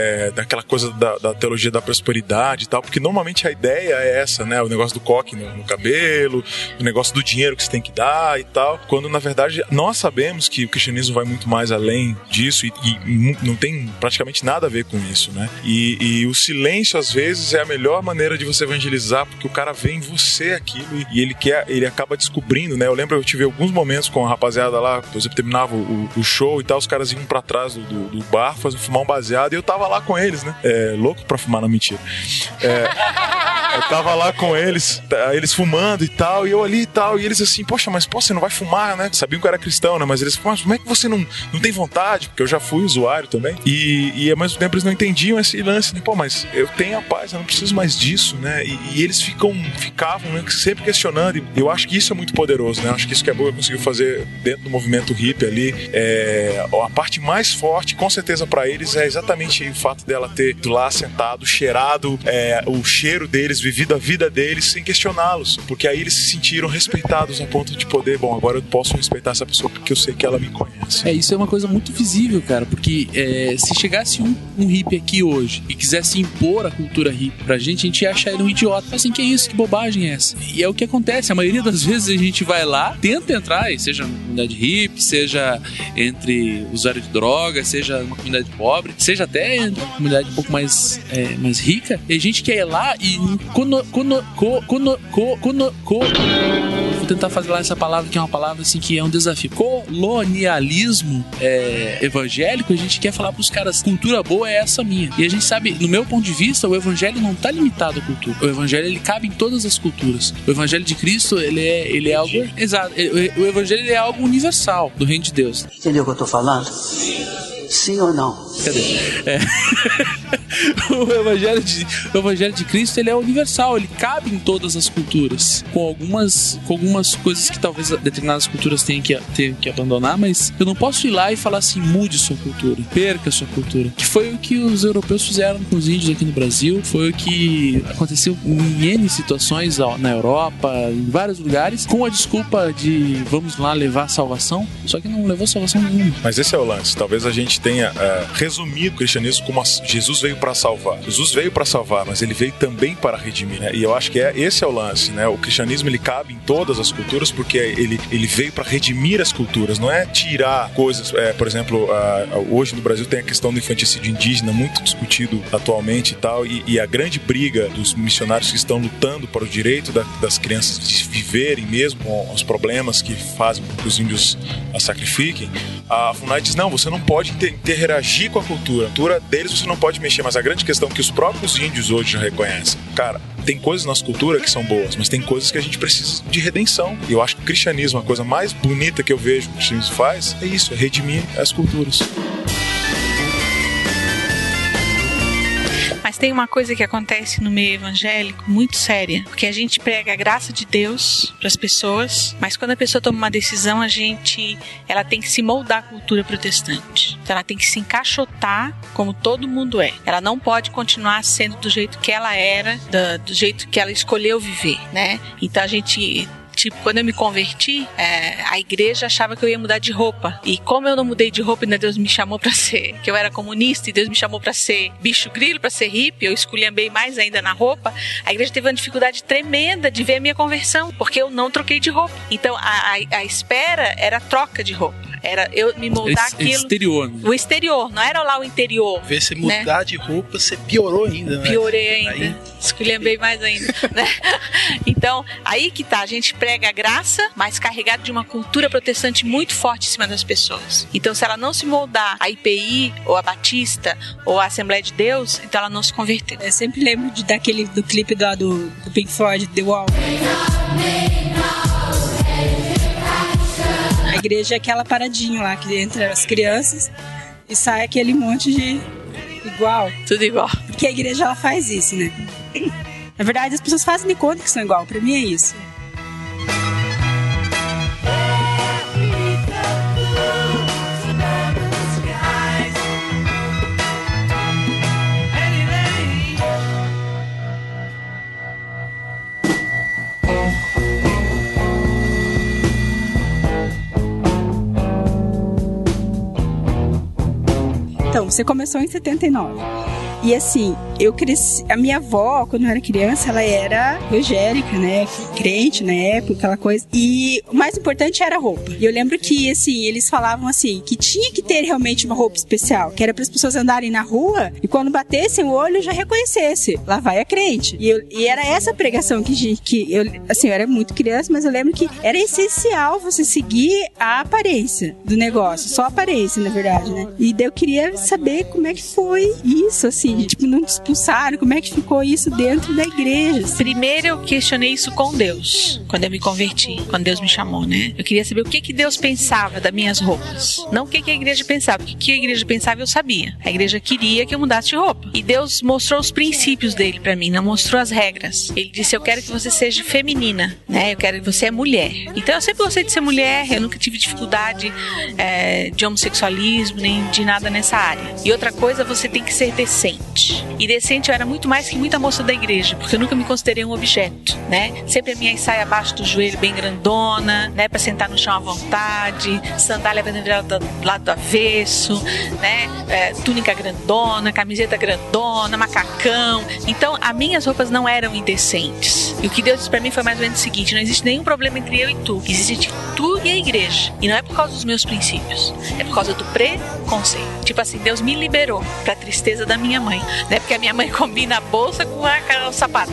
é, daquela coisa da, da, teologia da prosperidade e tal, porque normalmente a ideia é essa, né? O negócio do coque no, no, cabelo, o negócio do dinheiro que você tem que dar e tal, quando na verdade nós sabemos que o cristianismo vai muito mais além disso e, e não tem praticamente nada a ver com isso, né? E, e, o silêncio às vezes é a melhor maneira de você evangelizar, porque o cara vê em você aquilo e, ele quer, ele acaba descobrindo, né? Eu lembro eu tive alguns momentos com a rapaziada lá, por exemplo, terminava o, o show e tal, os caras iam para trás do, do, do, bar, fazer, fumar um baseado e eu tava lá com eles, né? É, louco pra fumar, não mentira. É, eu tava lá com eles, tá, eles fumando e tal, e eu ali e tal, e eles assim, poxa, mas pô, você não vai fumar, né? Sabiam que eu era cristão, né? Mas eles, mas como é que você não, não tem vontade? Porque eu já fui usuário também. E, e ao mesmo tempo eles não entendiam esse lance, né? Pô, mas eu tenho a paz, eu não preciso mais disso, né? E, e eles ficam, ficavam né, sempre questionando, e eu acho que isso é muito poderoso, né? Eu acho que isso que a Boa conseguiu fazer dentro do movimento hippie ali. É, a parte mais forte, com certeza, para eles é exatamente fato dela ter lá sentado, cheirado é, o cheiro deles, vivido a vida deles sem questioná-los, porque aí eles se sentiram respeitados a ponto de poder, bom, agora eu posso respeitar essa pessoa porque eu sei que ela me conhece. É, isso é uma coisa muito visível, cara, porque é, se chegasse um, um hippie aqui hoje e quisesse impor a cultura hippie pra gente, a gente ia achar ele um idiota. Assim, que é isso? Que bobagem é essa? E é o que acontece, a maioria das vezes a gente vai lá, tenta entrar, seja na comunidade hippie, seja entre usuário de drogas, seja uma comunidade pobre, seja até comunidade um pouco mais, é, mais rica, e a gente quer ir lá e quando, quando, quando, quando, vou tentar fazer lá essa palavra que é uma palavra assim que é um desafio. Colonialismo é, evangélico, a gente quer falar pros caras, cultura boa é essa minha. E a gente sabe, no meu ponto de vista, o evangelho não tá limitado à cultura. O evangelho ele cabe em todas as culturas. O evangelho de Cristo, ele é, ele é algo exato. O evangelho é algo universal do reino de Deus. Entendeu o que eu tô falando? Sim ou não? Cadê? É. o, evangelho de, o Evangelho de Cristo ele é universal, ele cabe em todas as culturas, com algumas, com algumas coisas que talvez determinadas culturas tenham que, tenham que abandonar, mas eu não posso ir lá e falar assim, mude sua cultura, perca sua cultura. Que foi o que os europeus fizeram com os índios aqui no Brasil, foi o que aconteceu em N situações na Europa, em vários lugares, com a desculpa de vamos lá levar salvação, só que não levou salvação nenhuma. Mas esse é o lance, talvez a gente gente tenha uh, resumido o cristianismo como a, Jesus veio para salvar. Jesus veio para salvar, mas ele veio também para redimir, né? E eu acho que é esse é o lance, né? O cristianismo ele cabe em todas as culturas porque ele, ele veio para redimir as culturas, não é tirar coisas. É, por exemplo, uh, hoje no Brasil tem a questão do infanticídio indígena muito discutido atualmente e tal, e, e a grande briga dos missionários que estão lutando para o direito da, das crianças de viverem mesmo os problemas que fazem com que os índios a sacrifiquem, a FUNAI diz: não, você não pode interagir com a cultura. A cultura deles você não pode mexer, mas a grande questão é que os próprios índios hoje já reconhecem. Cara, tem coisas na nossa cultura que são boas, mas tem coisas que a gente precisa de redenção. E eu acho que o cristianismo, a coisa mais bonita que eu vejo que o cristianismo faz, é isso, é redimir as culturas. Mas tem uma coisa que acontece no meio evangélico muito séria, porque a gente prega a graça de Deus para as pessoas, mas quando a pessoa toma uma decisão, a gente ela tem que se moldar à cultura protestante. Então ela tem que se encaixotar como todo mundo é. Ela não pode continuar sendo do jeito que ela era, do, do jeito que ela escolheu viver, né? Então a gente Tipo, quando eu me converti, é, a igreja achava que eu ia mudar de roupa. E como eu não mudei de roupa, ainda Deus me chamou para ser, que eu era comunista e Deus me chamou para ser bicho grilo, para ser hippie, eu escolhi bem mais ainda na roupa. A igreja teve uma dificuldade tremenda de ver a minha conversão, porque eu não troquei de roupa. Então a, a, a espera era troca de roupa. Era eu me moldar Esse, aquilo. Exterior. Né? O exterior, não era lá o interior. Ver você mudar né? de roupa, você piorou ainda, né? Piorei ainda. Aí... Escolhi bem mais ainda. né? Então, aí que tá, a gente prega a graça, mas carregado de uma cultura protestante muito forte em cima das pessoas. Então, se ela não se moldar a IPI, ou a Batista, ou a Assembleia de Deus, então ela não se converteu. Eu sempre lembro de, daquele do clipe do, do, Pink Floyd, The Wall. Igreja é aquela paradinha lá que entra as crianças e sai aquele monte de igual. Tudo igual. Porque a igreja ela faz isso, né? Na verdade, as pessoas fazem de conta que são igual. Pra mim é isso. Então, você começou em 79. E assim, eu cresci. A minha avó, quando eu era criança, ela era evangélica, né? Crente na época, aquela coisa. E o mais importante era a roupa. E eu lembro que, assim, eles falavam assim, que tinha que ter realmente uma roupa especial, que era para as pessoas andarem na rua e quando batessem o olho já reconhecesse. Lá vai a crente. E, eu, e era essa pregação que, que eu, assim, eu era muito criança, mas eu lembro que era essencial você seguir a aparência do negócio. Só aparência, na verdade, né? E eu queria saber como é que foi isso, assim, de, tipo, não te expulsaram, como é que ficou isso dentro da igreja? Primeiro eu questionei isso com Deus, quando eu me converti, quando Deus me chamou, né? Eu queria saber o que que Deus pensava das minhas roupas. Não o que que a igreja pensava, o que que a igreja pensava eu sabia. A igreja queria que eu mudasse de roupa. E Deus mostrou os princípios dele para mim, não mostrou as regras. Ele disse: "Eu quero que você seja feminina, né? Eu quero que você é mulher". Então eu sempre gostei de ser mulher, eu nunca tive dificuldade é, de homossexualismo nem de nada nessa área. E outra coisa, você tem que ser decente. E decente eu era muito mais que muita moça da igreja, porque eu nunca me considerei um objeto, né? Sempre a minha saia abaixo do joelho bem grandona, né? Pra sentar no chão à vontade, sandália vendendo do lado do avesso, né? É, túnica grandona, camiseta grandona, macacão. Então, as minhas roupas não eram indecentes. E o que Deus disse pra mim foi mais ou menos o seguinte: não existe nenhum problema entre eu e tu. Existe tu e a igreja. E não é por causa dos meus princípios, é por causa do preconceito. Tipo assim, Deus me liberou pra tristeza da minha mãe, né? Porque a minha mãe combina a bolsa com a, o sapato,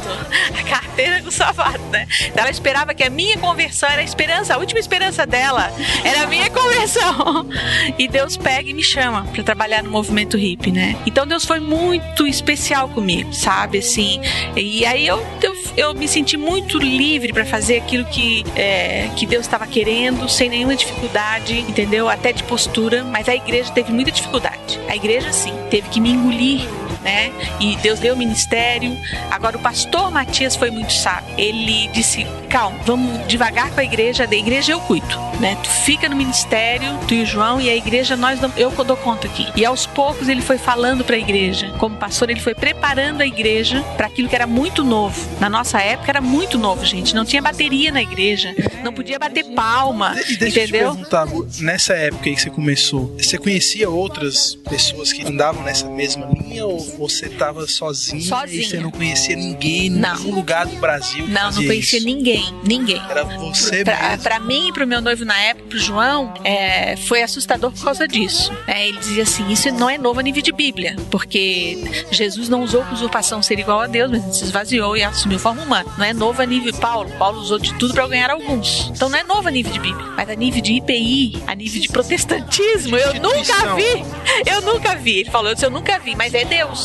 a carteira com o sapato, né? Então ela esperava que a minha conversão era a esperança, a última esperança dela era a minha conversão. E Deus pega e me chama para trabalhar no movimento hippie, né? Então Deus foi muito especial comigo, sabe? Assim, e aí eu, eu, eu me senti muito livre para fazer aquilo que, é, que Deus estava querendo, sem nenhuma dificuldade, entendeu? Até de postura, mas a igreja teve muita dificuldade. A igreja, sim, teve que me engolir né? E Deus deu o ministério. Agora o pastor Matias foi muito sábio. Ele disse: "Calma, vamos devagar com a igreja, da igreja eu cuido, né? Tu fica no ministério, tu e o João e a igreja nós não, eu dou conta aqui". E aos poucos ele foi falando para a igreja. Como pastor, ele foi preparando a igreja para aquilo que era muito novo. Na nossa época era muito novo, gente. Não tinha bateria na igreja, não podia bater palma, E deixa entendeu? eu te perguntar, nessa época aí que você começou, você conhecia outras pessoas que andavam nessa mesma linha ou você estava sozinha, Sozinha. e você não conhecia ninguém em Não. nenhum lugar do Brasil? Não, não conhecia isso? ninguém, ninguém. Era você Pra, mesmo. pra mim e pro meu noivo na época, pro João, é, foi assustador por causa disso. É, ele dizia assim: isso não é novo a nível de Bíblia, porque Jesus não usou com usurpação ser igual a Deus, mas ele se esvaziou e assumiu forma humana. Não é novo a nível Paulo. Paulo usou de tudo para ganhar alguns. Então não é novo a nível de Bíblia, mas a nível de IPI, a nível de protestantismo, eu nunca vi. Eu nunca vi. Ele falou: eu disse, eu nunca vi, mas é Deus.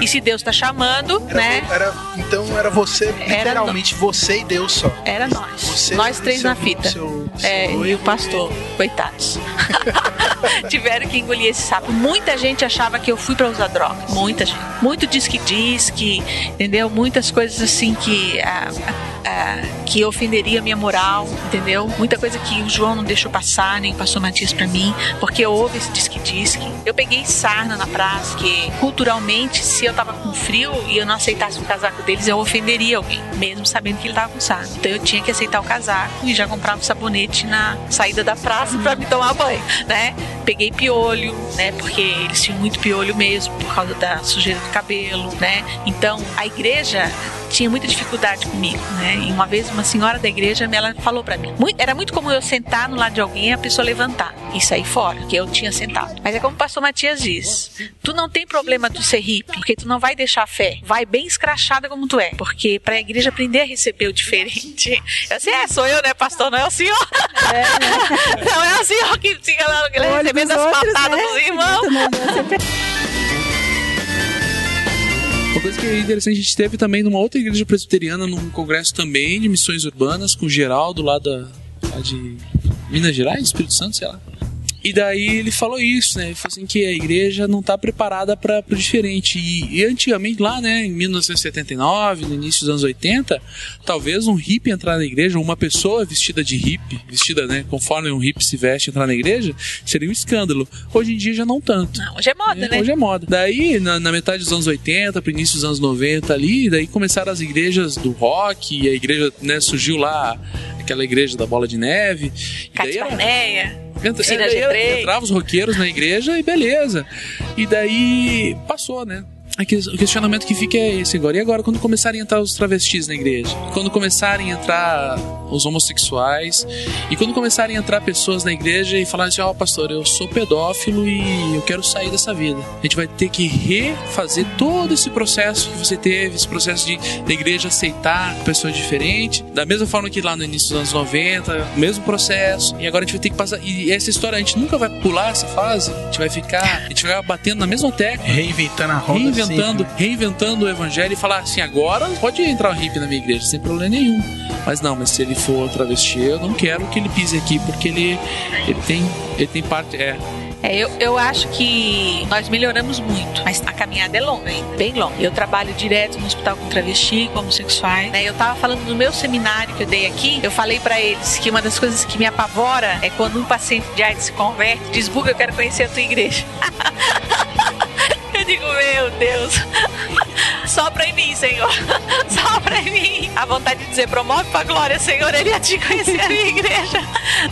E se Deus tá chamando, Era, né? era- então era você, Era literalmente você e Deus só. Era nós. Você, nós três seu- na fita. seu é, e o pastor. Coitados. Tiveram que engolir esse sapo. Muita gente achava que eu fui pra usar droga. Muita gente. Muito diz que diz que, entendeu? Muitas coisas assim que. ah, ah, que ofenderia a minha moral, entendeu? Muita coisa que o João não deixou passar, nem o pastor Matias pra mim, porque houve esse diz que diz que. Eu peguei sarna na praça, que culturalmente, se eu tava com frio e eu não aceitasse o casaco deles, eu ofenderia alguém, mesmo sabendo que ele tava com sarna. Então eu tinha que aceitar o casaco e já comprava o sabonete na saída da praça pra me tomar banho, né? Peguei piolho, né? Porque eles tinham muito piolho mesmo por causa da sujeira do cabelo, né? Então a igreja tinha muita dificuldade comigo, né? E uma vez uma senhora da igreja ela falou pra mim, muito- era muito comum eu sentar no lado de alguém e a pessoa levantar e sair fora, que eu tinha sentado. Mas é como o pastor Matias diz, tu não tem problema tu ser hippie, porque tu não vai deixar a fé, vai bem escrachada como tu é, porque pra igreja aprender a receber o diferente. Eu assim, é, sou eu, né, pastor, não é o senhor. não é o senhor que que ele recebendo as patadas né? dos irmãos. Uma coisa que é interessante, a gente teve também numa outra igreja presbiteriana, num congresso também de missões urbanas, com o Geraldo lá, da, lá de Minas Gerais, Espírito Santo, sei lá. E daí ele falou isso, né? Ele falou assim que a igreja não está preparada para o diferente. E, e antigamente, lá, né, em 1979, no início dos anos 80, talvez um hippie entrar na igreja, ou uma pessoa vestida de hippie, vestida, né, conforme um hippie se veste entrar na igreja, seria um escândalo. Hoje em dia já não tanto. Não, hoje é moda, É, né? Hoje é moda. Daí, na, na metade dos anos 80, pro início dos anos 90 ali, daí começaram as igrejas do rock, e a igreja, né, surgiu lá, aquela igreja da bola de neve. E daí era- Barneia. Entra- é, G3. entrava os roqueiros na igreja e beleza. E daí passou, né? Aqui, o questionamento que fica é esse agora. E agora, quando começarem a entrar os travestis na igreja? Quando começarem a entrar os homossexuais? E quando começarem a entrar pessoas na igreja e falarem assim: Ó, pastor, eu sou pedófilo e eu quero sair dessa vida. A gente vai ter que refazer todo esse processo que você teve, esse processo de da igreja aceitar pessoas diferentes. Da mesma forma que lá no início dos anos 90, o mesmo processo. E agora a gente vai ter que passar. E essa história, a gente nunca vai pular essa fase. A gente vai ficar, a gente vai batendo na mesma tecla Reinventando a roda reinventando, né? reinventando o evangelho e falar assim, agora pode entrar um hippie na minha igreja, sem problema nenhum. Mas não, mas se ele for travesti, eu não quero que ele pise aqui, porque ele, ele tem. Ele tem parte. É. É, eu, eu acho que nós melhoramos muito, mas a caminhada é longa ainda, bem longa. Eu trabalho direto no hospital com travesti, com homossexuais. Né? Eu tava falando no meu seminário que eu dei aqui, eu falei pra eles que uma das coisas que me apavora é quando um paciente de AIDS se converte e diz, Buga, eu quero conhecer a tua igreja. Digo, meu Deus, sopra em mim, Senhor, sopra em mim. A vontade de dizer, promove pra glória, Senhor, ele ia te conhecer a minha igreja.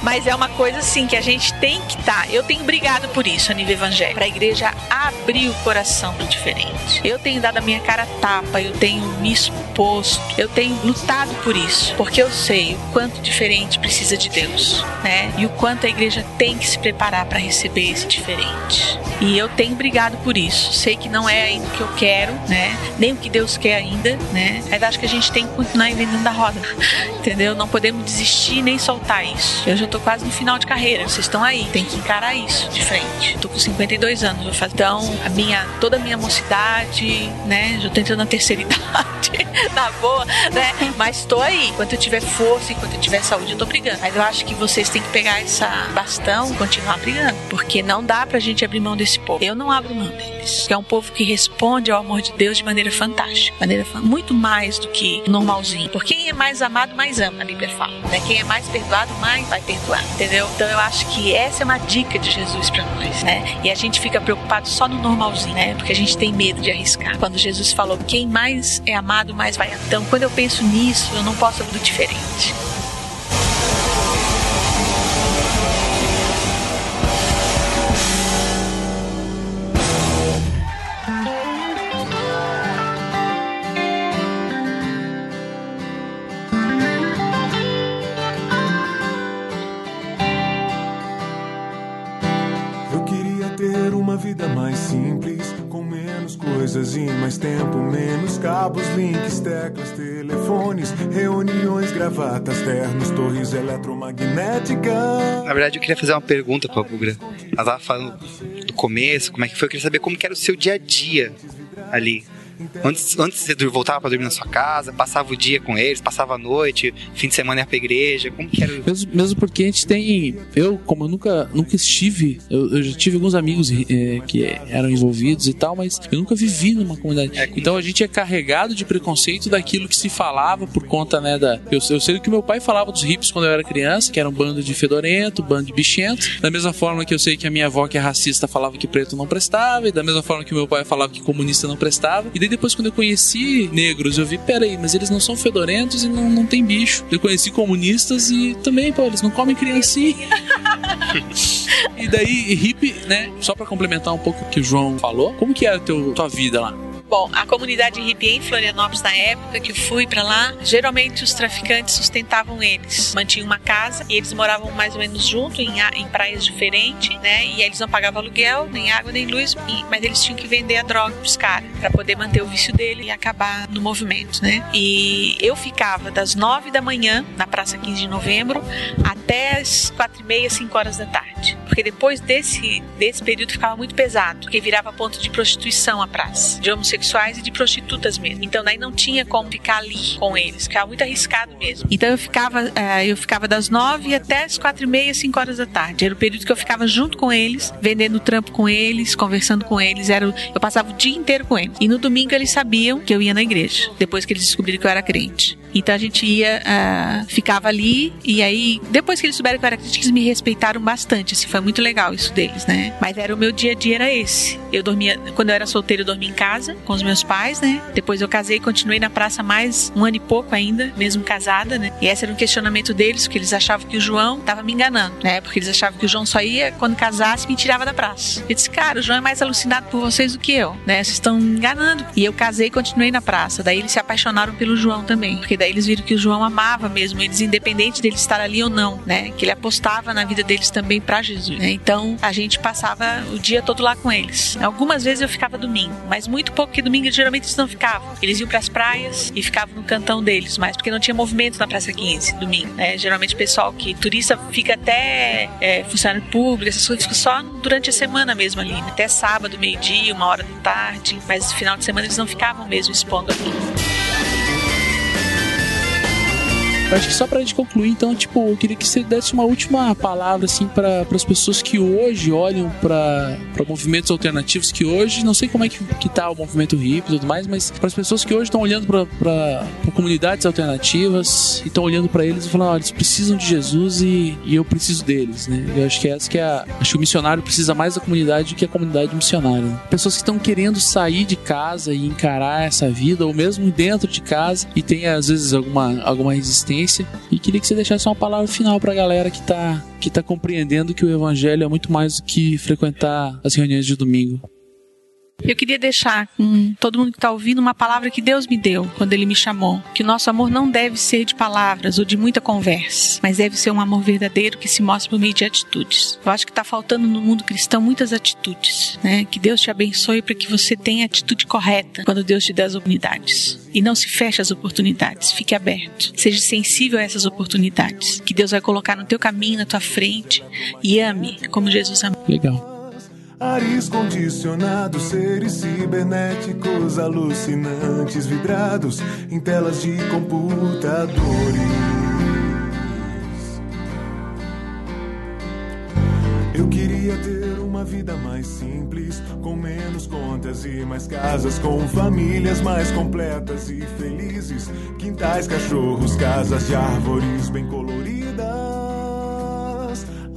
Mas é uma coisa assim que a gente tem que estar. Eu tenho brigado por isso a nível evangélico, pra igreja abrir o coração pro diferente. Eu tenho dado a minha cara a tapa, eu tenho me exposto, eu tenho lutado por isso, porque eu sei o quanto diferente precisa de Deus, né? E o quanto a igreja tem que se preparar para receber esse diferente. E eu tenho brigado por isso. Sei que não é ainda o que eu quero, né? Nem o que Deus quer ainda, né? Mas acho que a gente tem que continuar inventando da roda, entendeu? Não podemos desistir nem soltar isso. Eu já tô quase no final de carreira, vocês estão aí, tem que encarar isso de frente. Tô com 52 anos, vou fazer. Então, a minha, toda a minha mocidade, né? Já tô entrando na terceira idade, na boa, né? Mas tô aí. Enquanto eu tiver força, enquanto eu tiver saúde, eu tô brigando. Mas eu acho que vocês têm que pegar essa bastão e continuar brigando. Porque não dá pra gente abrir mão desse povo. Eu não abro mão deles. é um povo que responde ao amor de Deus de maneira fantástica, maneira muito mais do que normalzinho. Porque quem é mais amado, mais ama, a Bíblia fala. Né? Quem é mais perdoado, mais vai perdoar, entendeu? Então eu acho que essa é uma dica de Jesus para nós, né? E a gente fica preocupado só no normalzinho, né? Porque a gente tem medo de arriscar. Quando Jesus falou, quem mais é amado, mais vai. Então quando eu penso nisso, eu não posso fazer diferente. Cabos, links, teclas, telefones, reuniões, gravatas, ternos, torres eletromagnéticas. Na verdade, eu queria fazer uma pergunta pra Bugra. Ela tava falando do começo, como é que foi. Eu queria saber como que era o seu dia a dia ali. Antes, antes você dur- voltava pra dormir na sua casa, passava o dia com eles, passava a noite, fim de semana ia pra igreja. Como que era? Mesmo, mesmo porque a gente tem. Eu, como eu nunca, nunca estive, eu, eu já tive alguns amigos eh, que eram envolvidos e tal, mas eu nunca vivi numa comunidade. Então a gente é carregado de preconceito daquilo que se falava por conta, né, da. Eu, eu sei do que meu pai falava dos hips quando eu era criança, que era um bando de fedorento, bando de bichento. Da mesma forma que eu sei que a minha avó, que é racista, falava que preto não prestava, e da mesma forma que meu pai falava que comunista não prestava. E daí depois, quando eu conheci negros, eu vi, peraí, mas eles não são fedorentos e não, não tem bicho. Eu conheci comunistas e também, pô, eles não comem criancinha. e daí, hippie, né? Só pra complementar um pouco o que o João falou, como que era a tua vida lá? Bom, a comunidade hippie em Florianópolis, na época que eu fui pra lá, geralmente os traficantes sustentavam eles. Mantinham uma casa e eles moravam mais ou menos junto, em, em praias diferentes, né? E eles não pagavam aluguel, nem água, nem luz, mas eles tinham que vender a droga pros caras, pra poder manter o vício dele e acabar no movimento, né? E eu ficava das nove da manhã, na Praça 15 de Novembro, até as quatro e meia, cinco horas da tarde. Porque depois desse, desse período ficava muito pesado, porque virava ponto de prostituição a praça, de homossexuais e de prostitutas mesmo. Então daí não tinha como ficar ali com eles, ficava muito arriscado mesmo. Então eu ficava, eh, eu ficava das nove até as quatro e meia, cinco horas da tarde. Era o período que eu ficava junto com eles, vendendo trampo com eles, conversando com eles. Era, eu passava o dia inteiro com eles. E no domingo eles sabiam que eu ia na igreja, depois que eles descobriram que eu era crente. Então a gente ia, ah, ficava ali, e aí, depois que eles souberam que eu era crente, eles me respeitaram bastante. Assim, foi muito legal isso deles, né? Mas era o meu dia a dia, era esse. Eu dormia, quando eu era solteira, eu dormia em casa com os meus pais, né? Depois eu casei e continuei na praça mais um ano e pouco ainda, mesmo casada, né? E esse era um questionamento deles, porque eles achavam que o João tava me enganando, né? Porque eles achavam que o João só ia quando casasse e me tirava da praça. Eu disse, cara, o João é mais alucinado por vocês do que eu, né? Vocês estão me enganando. E eu casei e continuei na praça. Daí eles se apaixonaram pelo João também, porque daí eles viram que o João amava mesmo eles, independente deles estar ali ou não, né? Que ele apostava na vida deles também pra Jesus, né? Então a gente passava o dia todo lá com eles. Algumas vezes eu ficava domingo, mas muito pouco, porque domingo geralmente eles não ficavam. Eles iam pras praias e ficavam no cantão deles, mas porque não tinha movimento na Praça 15, domingo, né? Geralmente o pessoal que turista fica até é, funcionário público, essas coisas, só durante a semana mesmo ali, né? até sábado, meio-dia, uma hora da tarde, mas no final de semana eles não ficavam mesmo expondo ali. Eu acho que só pra gente concluir, então, tipo, eu queria que você desse uma última palavra, assim, para as pessoas que hoje olham para movimentos alternativos, que hoje, não sei como é que, que tá o movimento hippie e tudo mais, mas para as pessoas que hoje estão olhando para comunidades alternativas e estão olhando para eles e falando, ó, eles precisam de Jesus e, e eu preciso deles, né? Eu acho que essa que é a. Acho que o missionário precisa mais da comunidade do que a comunidade missionária. né? Pessoas que estão querendo sair de casa e encarar essa vida, ou mesmo dentro de casa, e tem às vezes alguma, alguma resistência. E queria que você deixasse uma palavra final pra galera que tá, que tá compreendendo que o evangelho é muito mais do que frequentar as reuniões de domingo. Eu queria deixar com todo mundo que está ouvindo uma palavra que Deus me deu quando Ele me chamou. Que o nosso amor não deve ser de palavras ou de muita conversa, mas deve ser um amor verdadeiro que se mostra por meio de atitudes. Eu acho que está faltando no mundo cristão muitas atitudes. Né? Que Deus te abençoe para que você tenha a atitude correta quando Deus te der as oportunidades. E não se feche às oportunidades, fique aberto. Seja sensível a essas oportunidades que Deus vai colocar no teu caminho, na tua frente. E ame como Jesus amou. Legal. Ares condicionados, seres cibernéticos alucinantes vidrados em telas de computadores. Eu queria ter uma vida mais simples, com menos contas e mais casas, com famílias mais completas e felizes, quintais, cachorros, casas de árvores bem coloridas.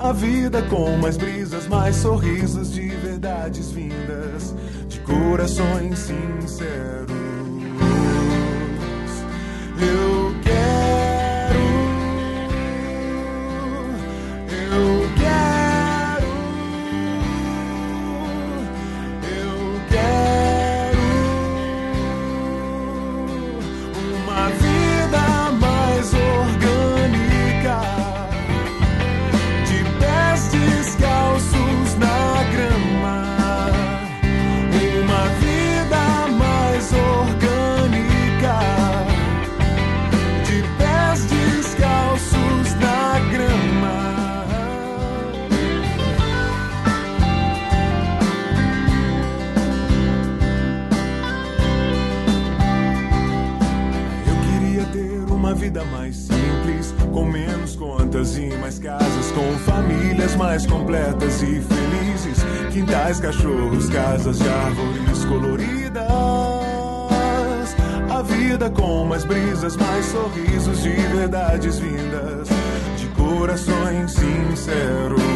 A vida com mais brisas, mais sorrisos de verdades vindas, de corações sinceros. Corações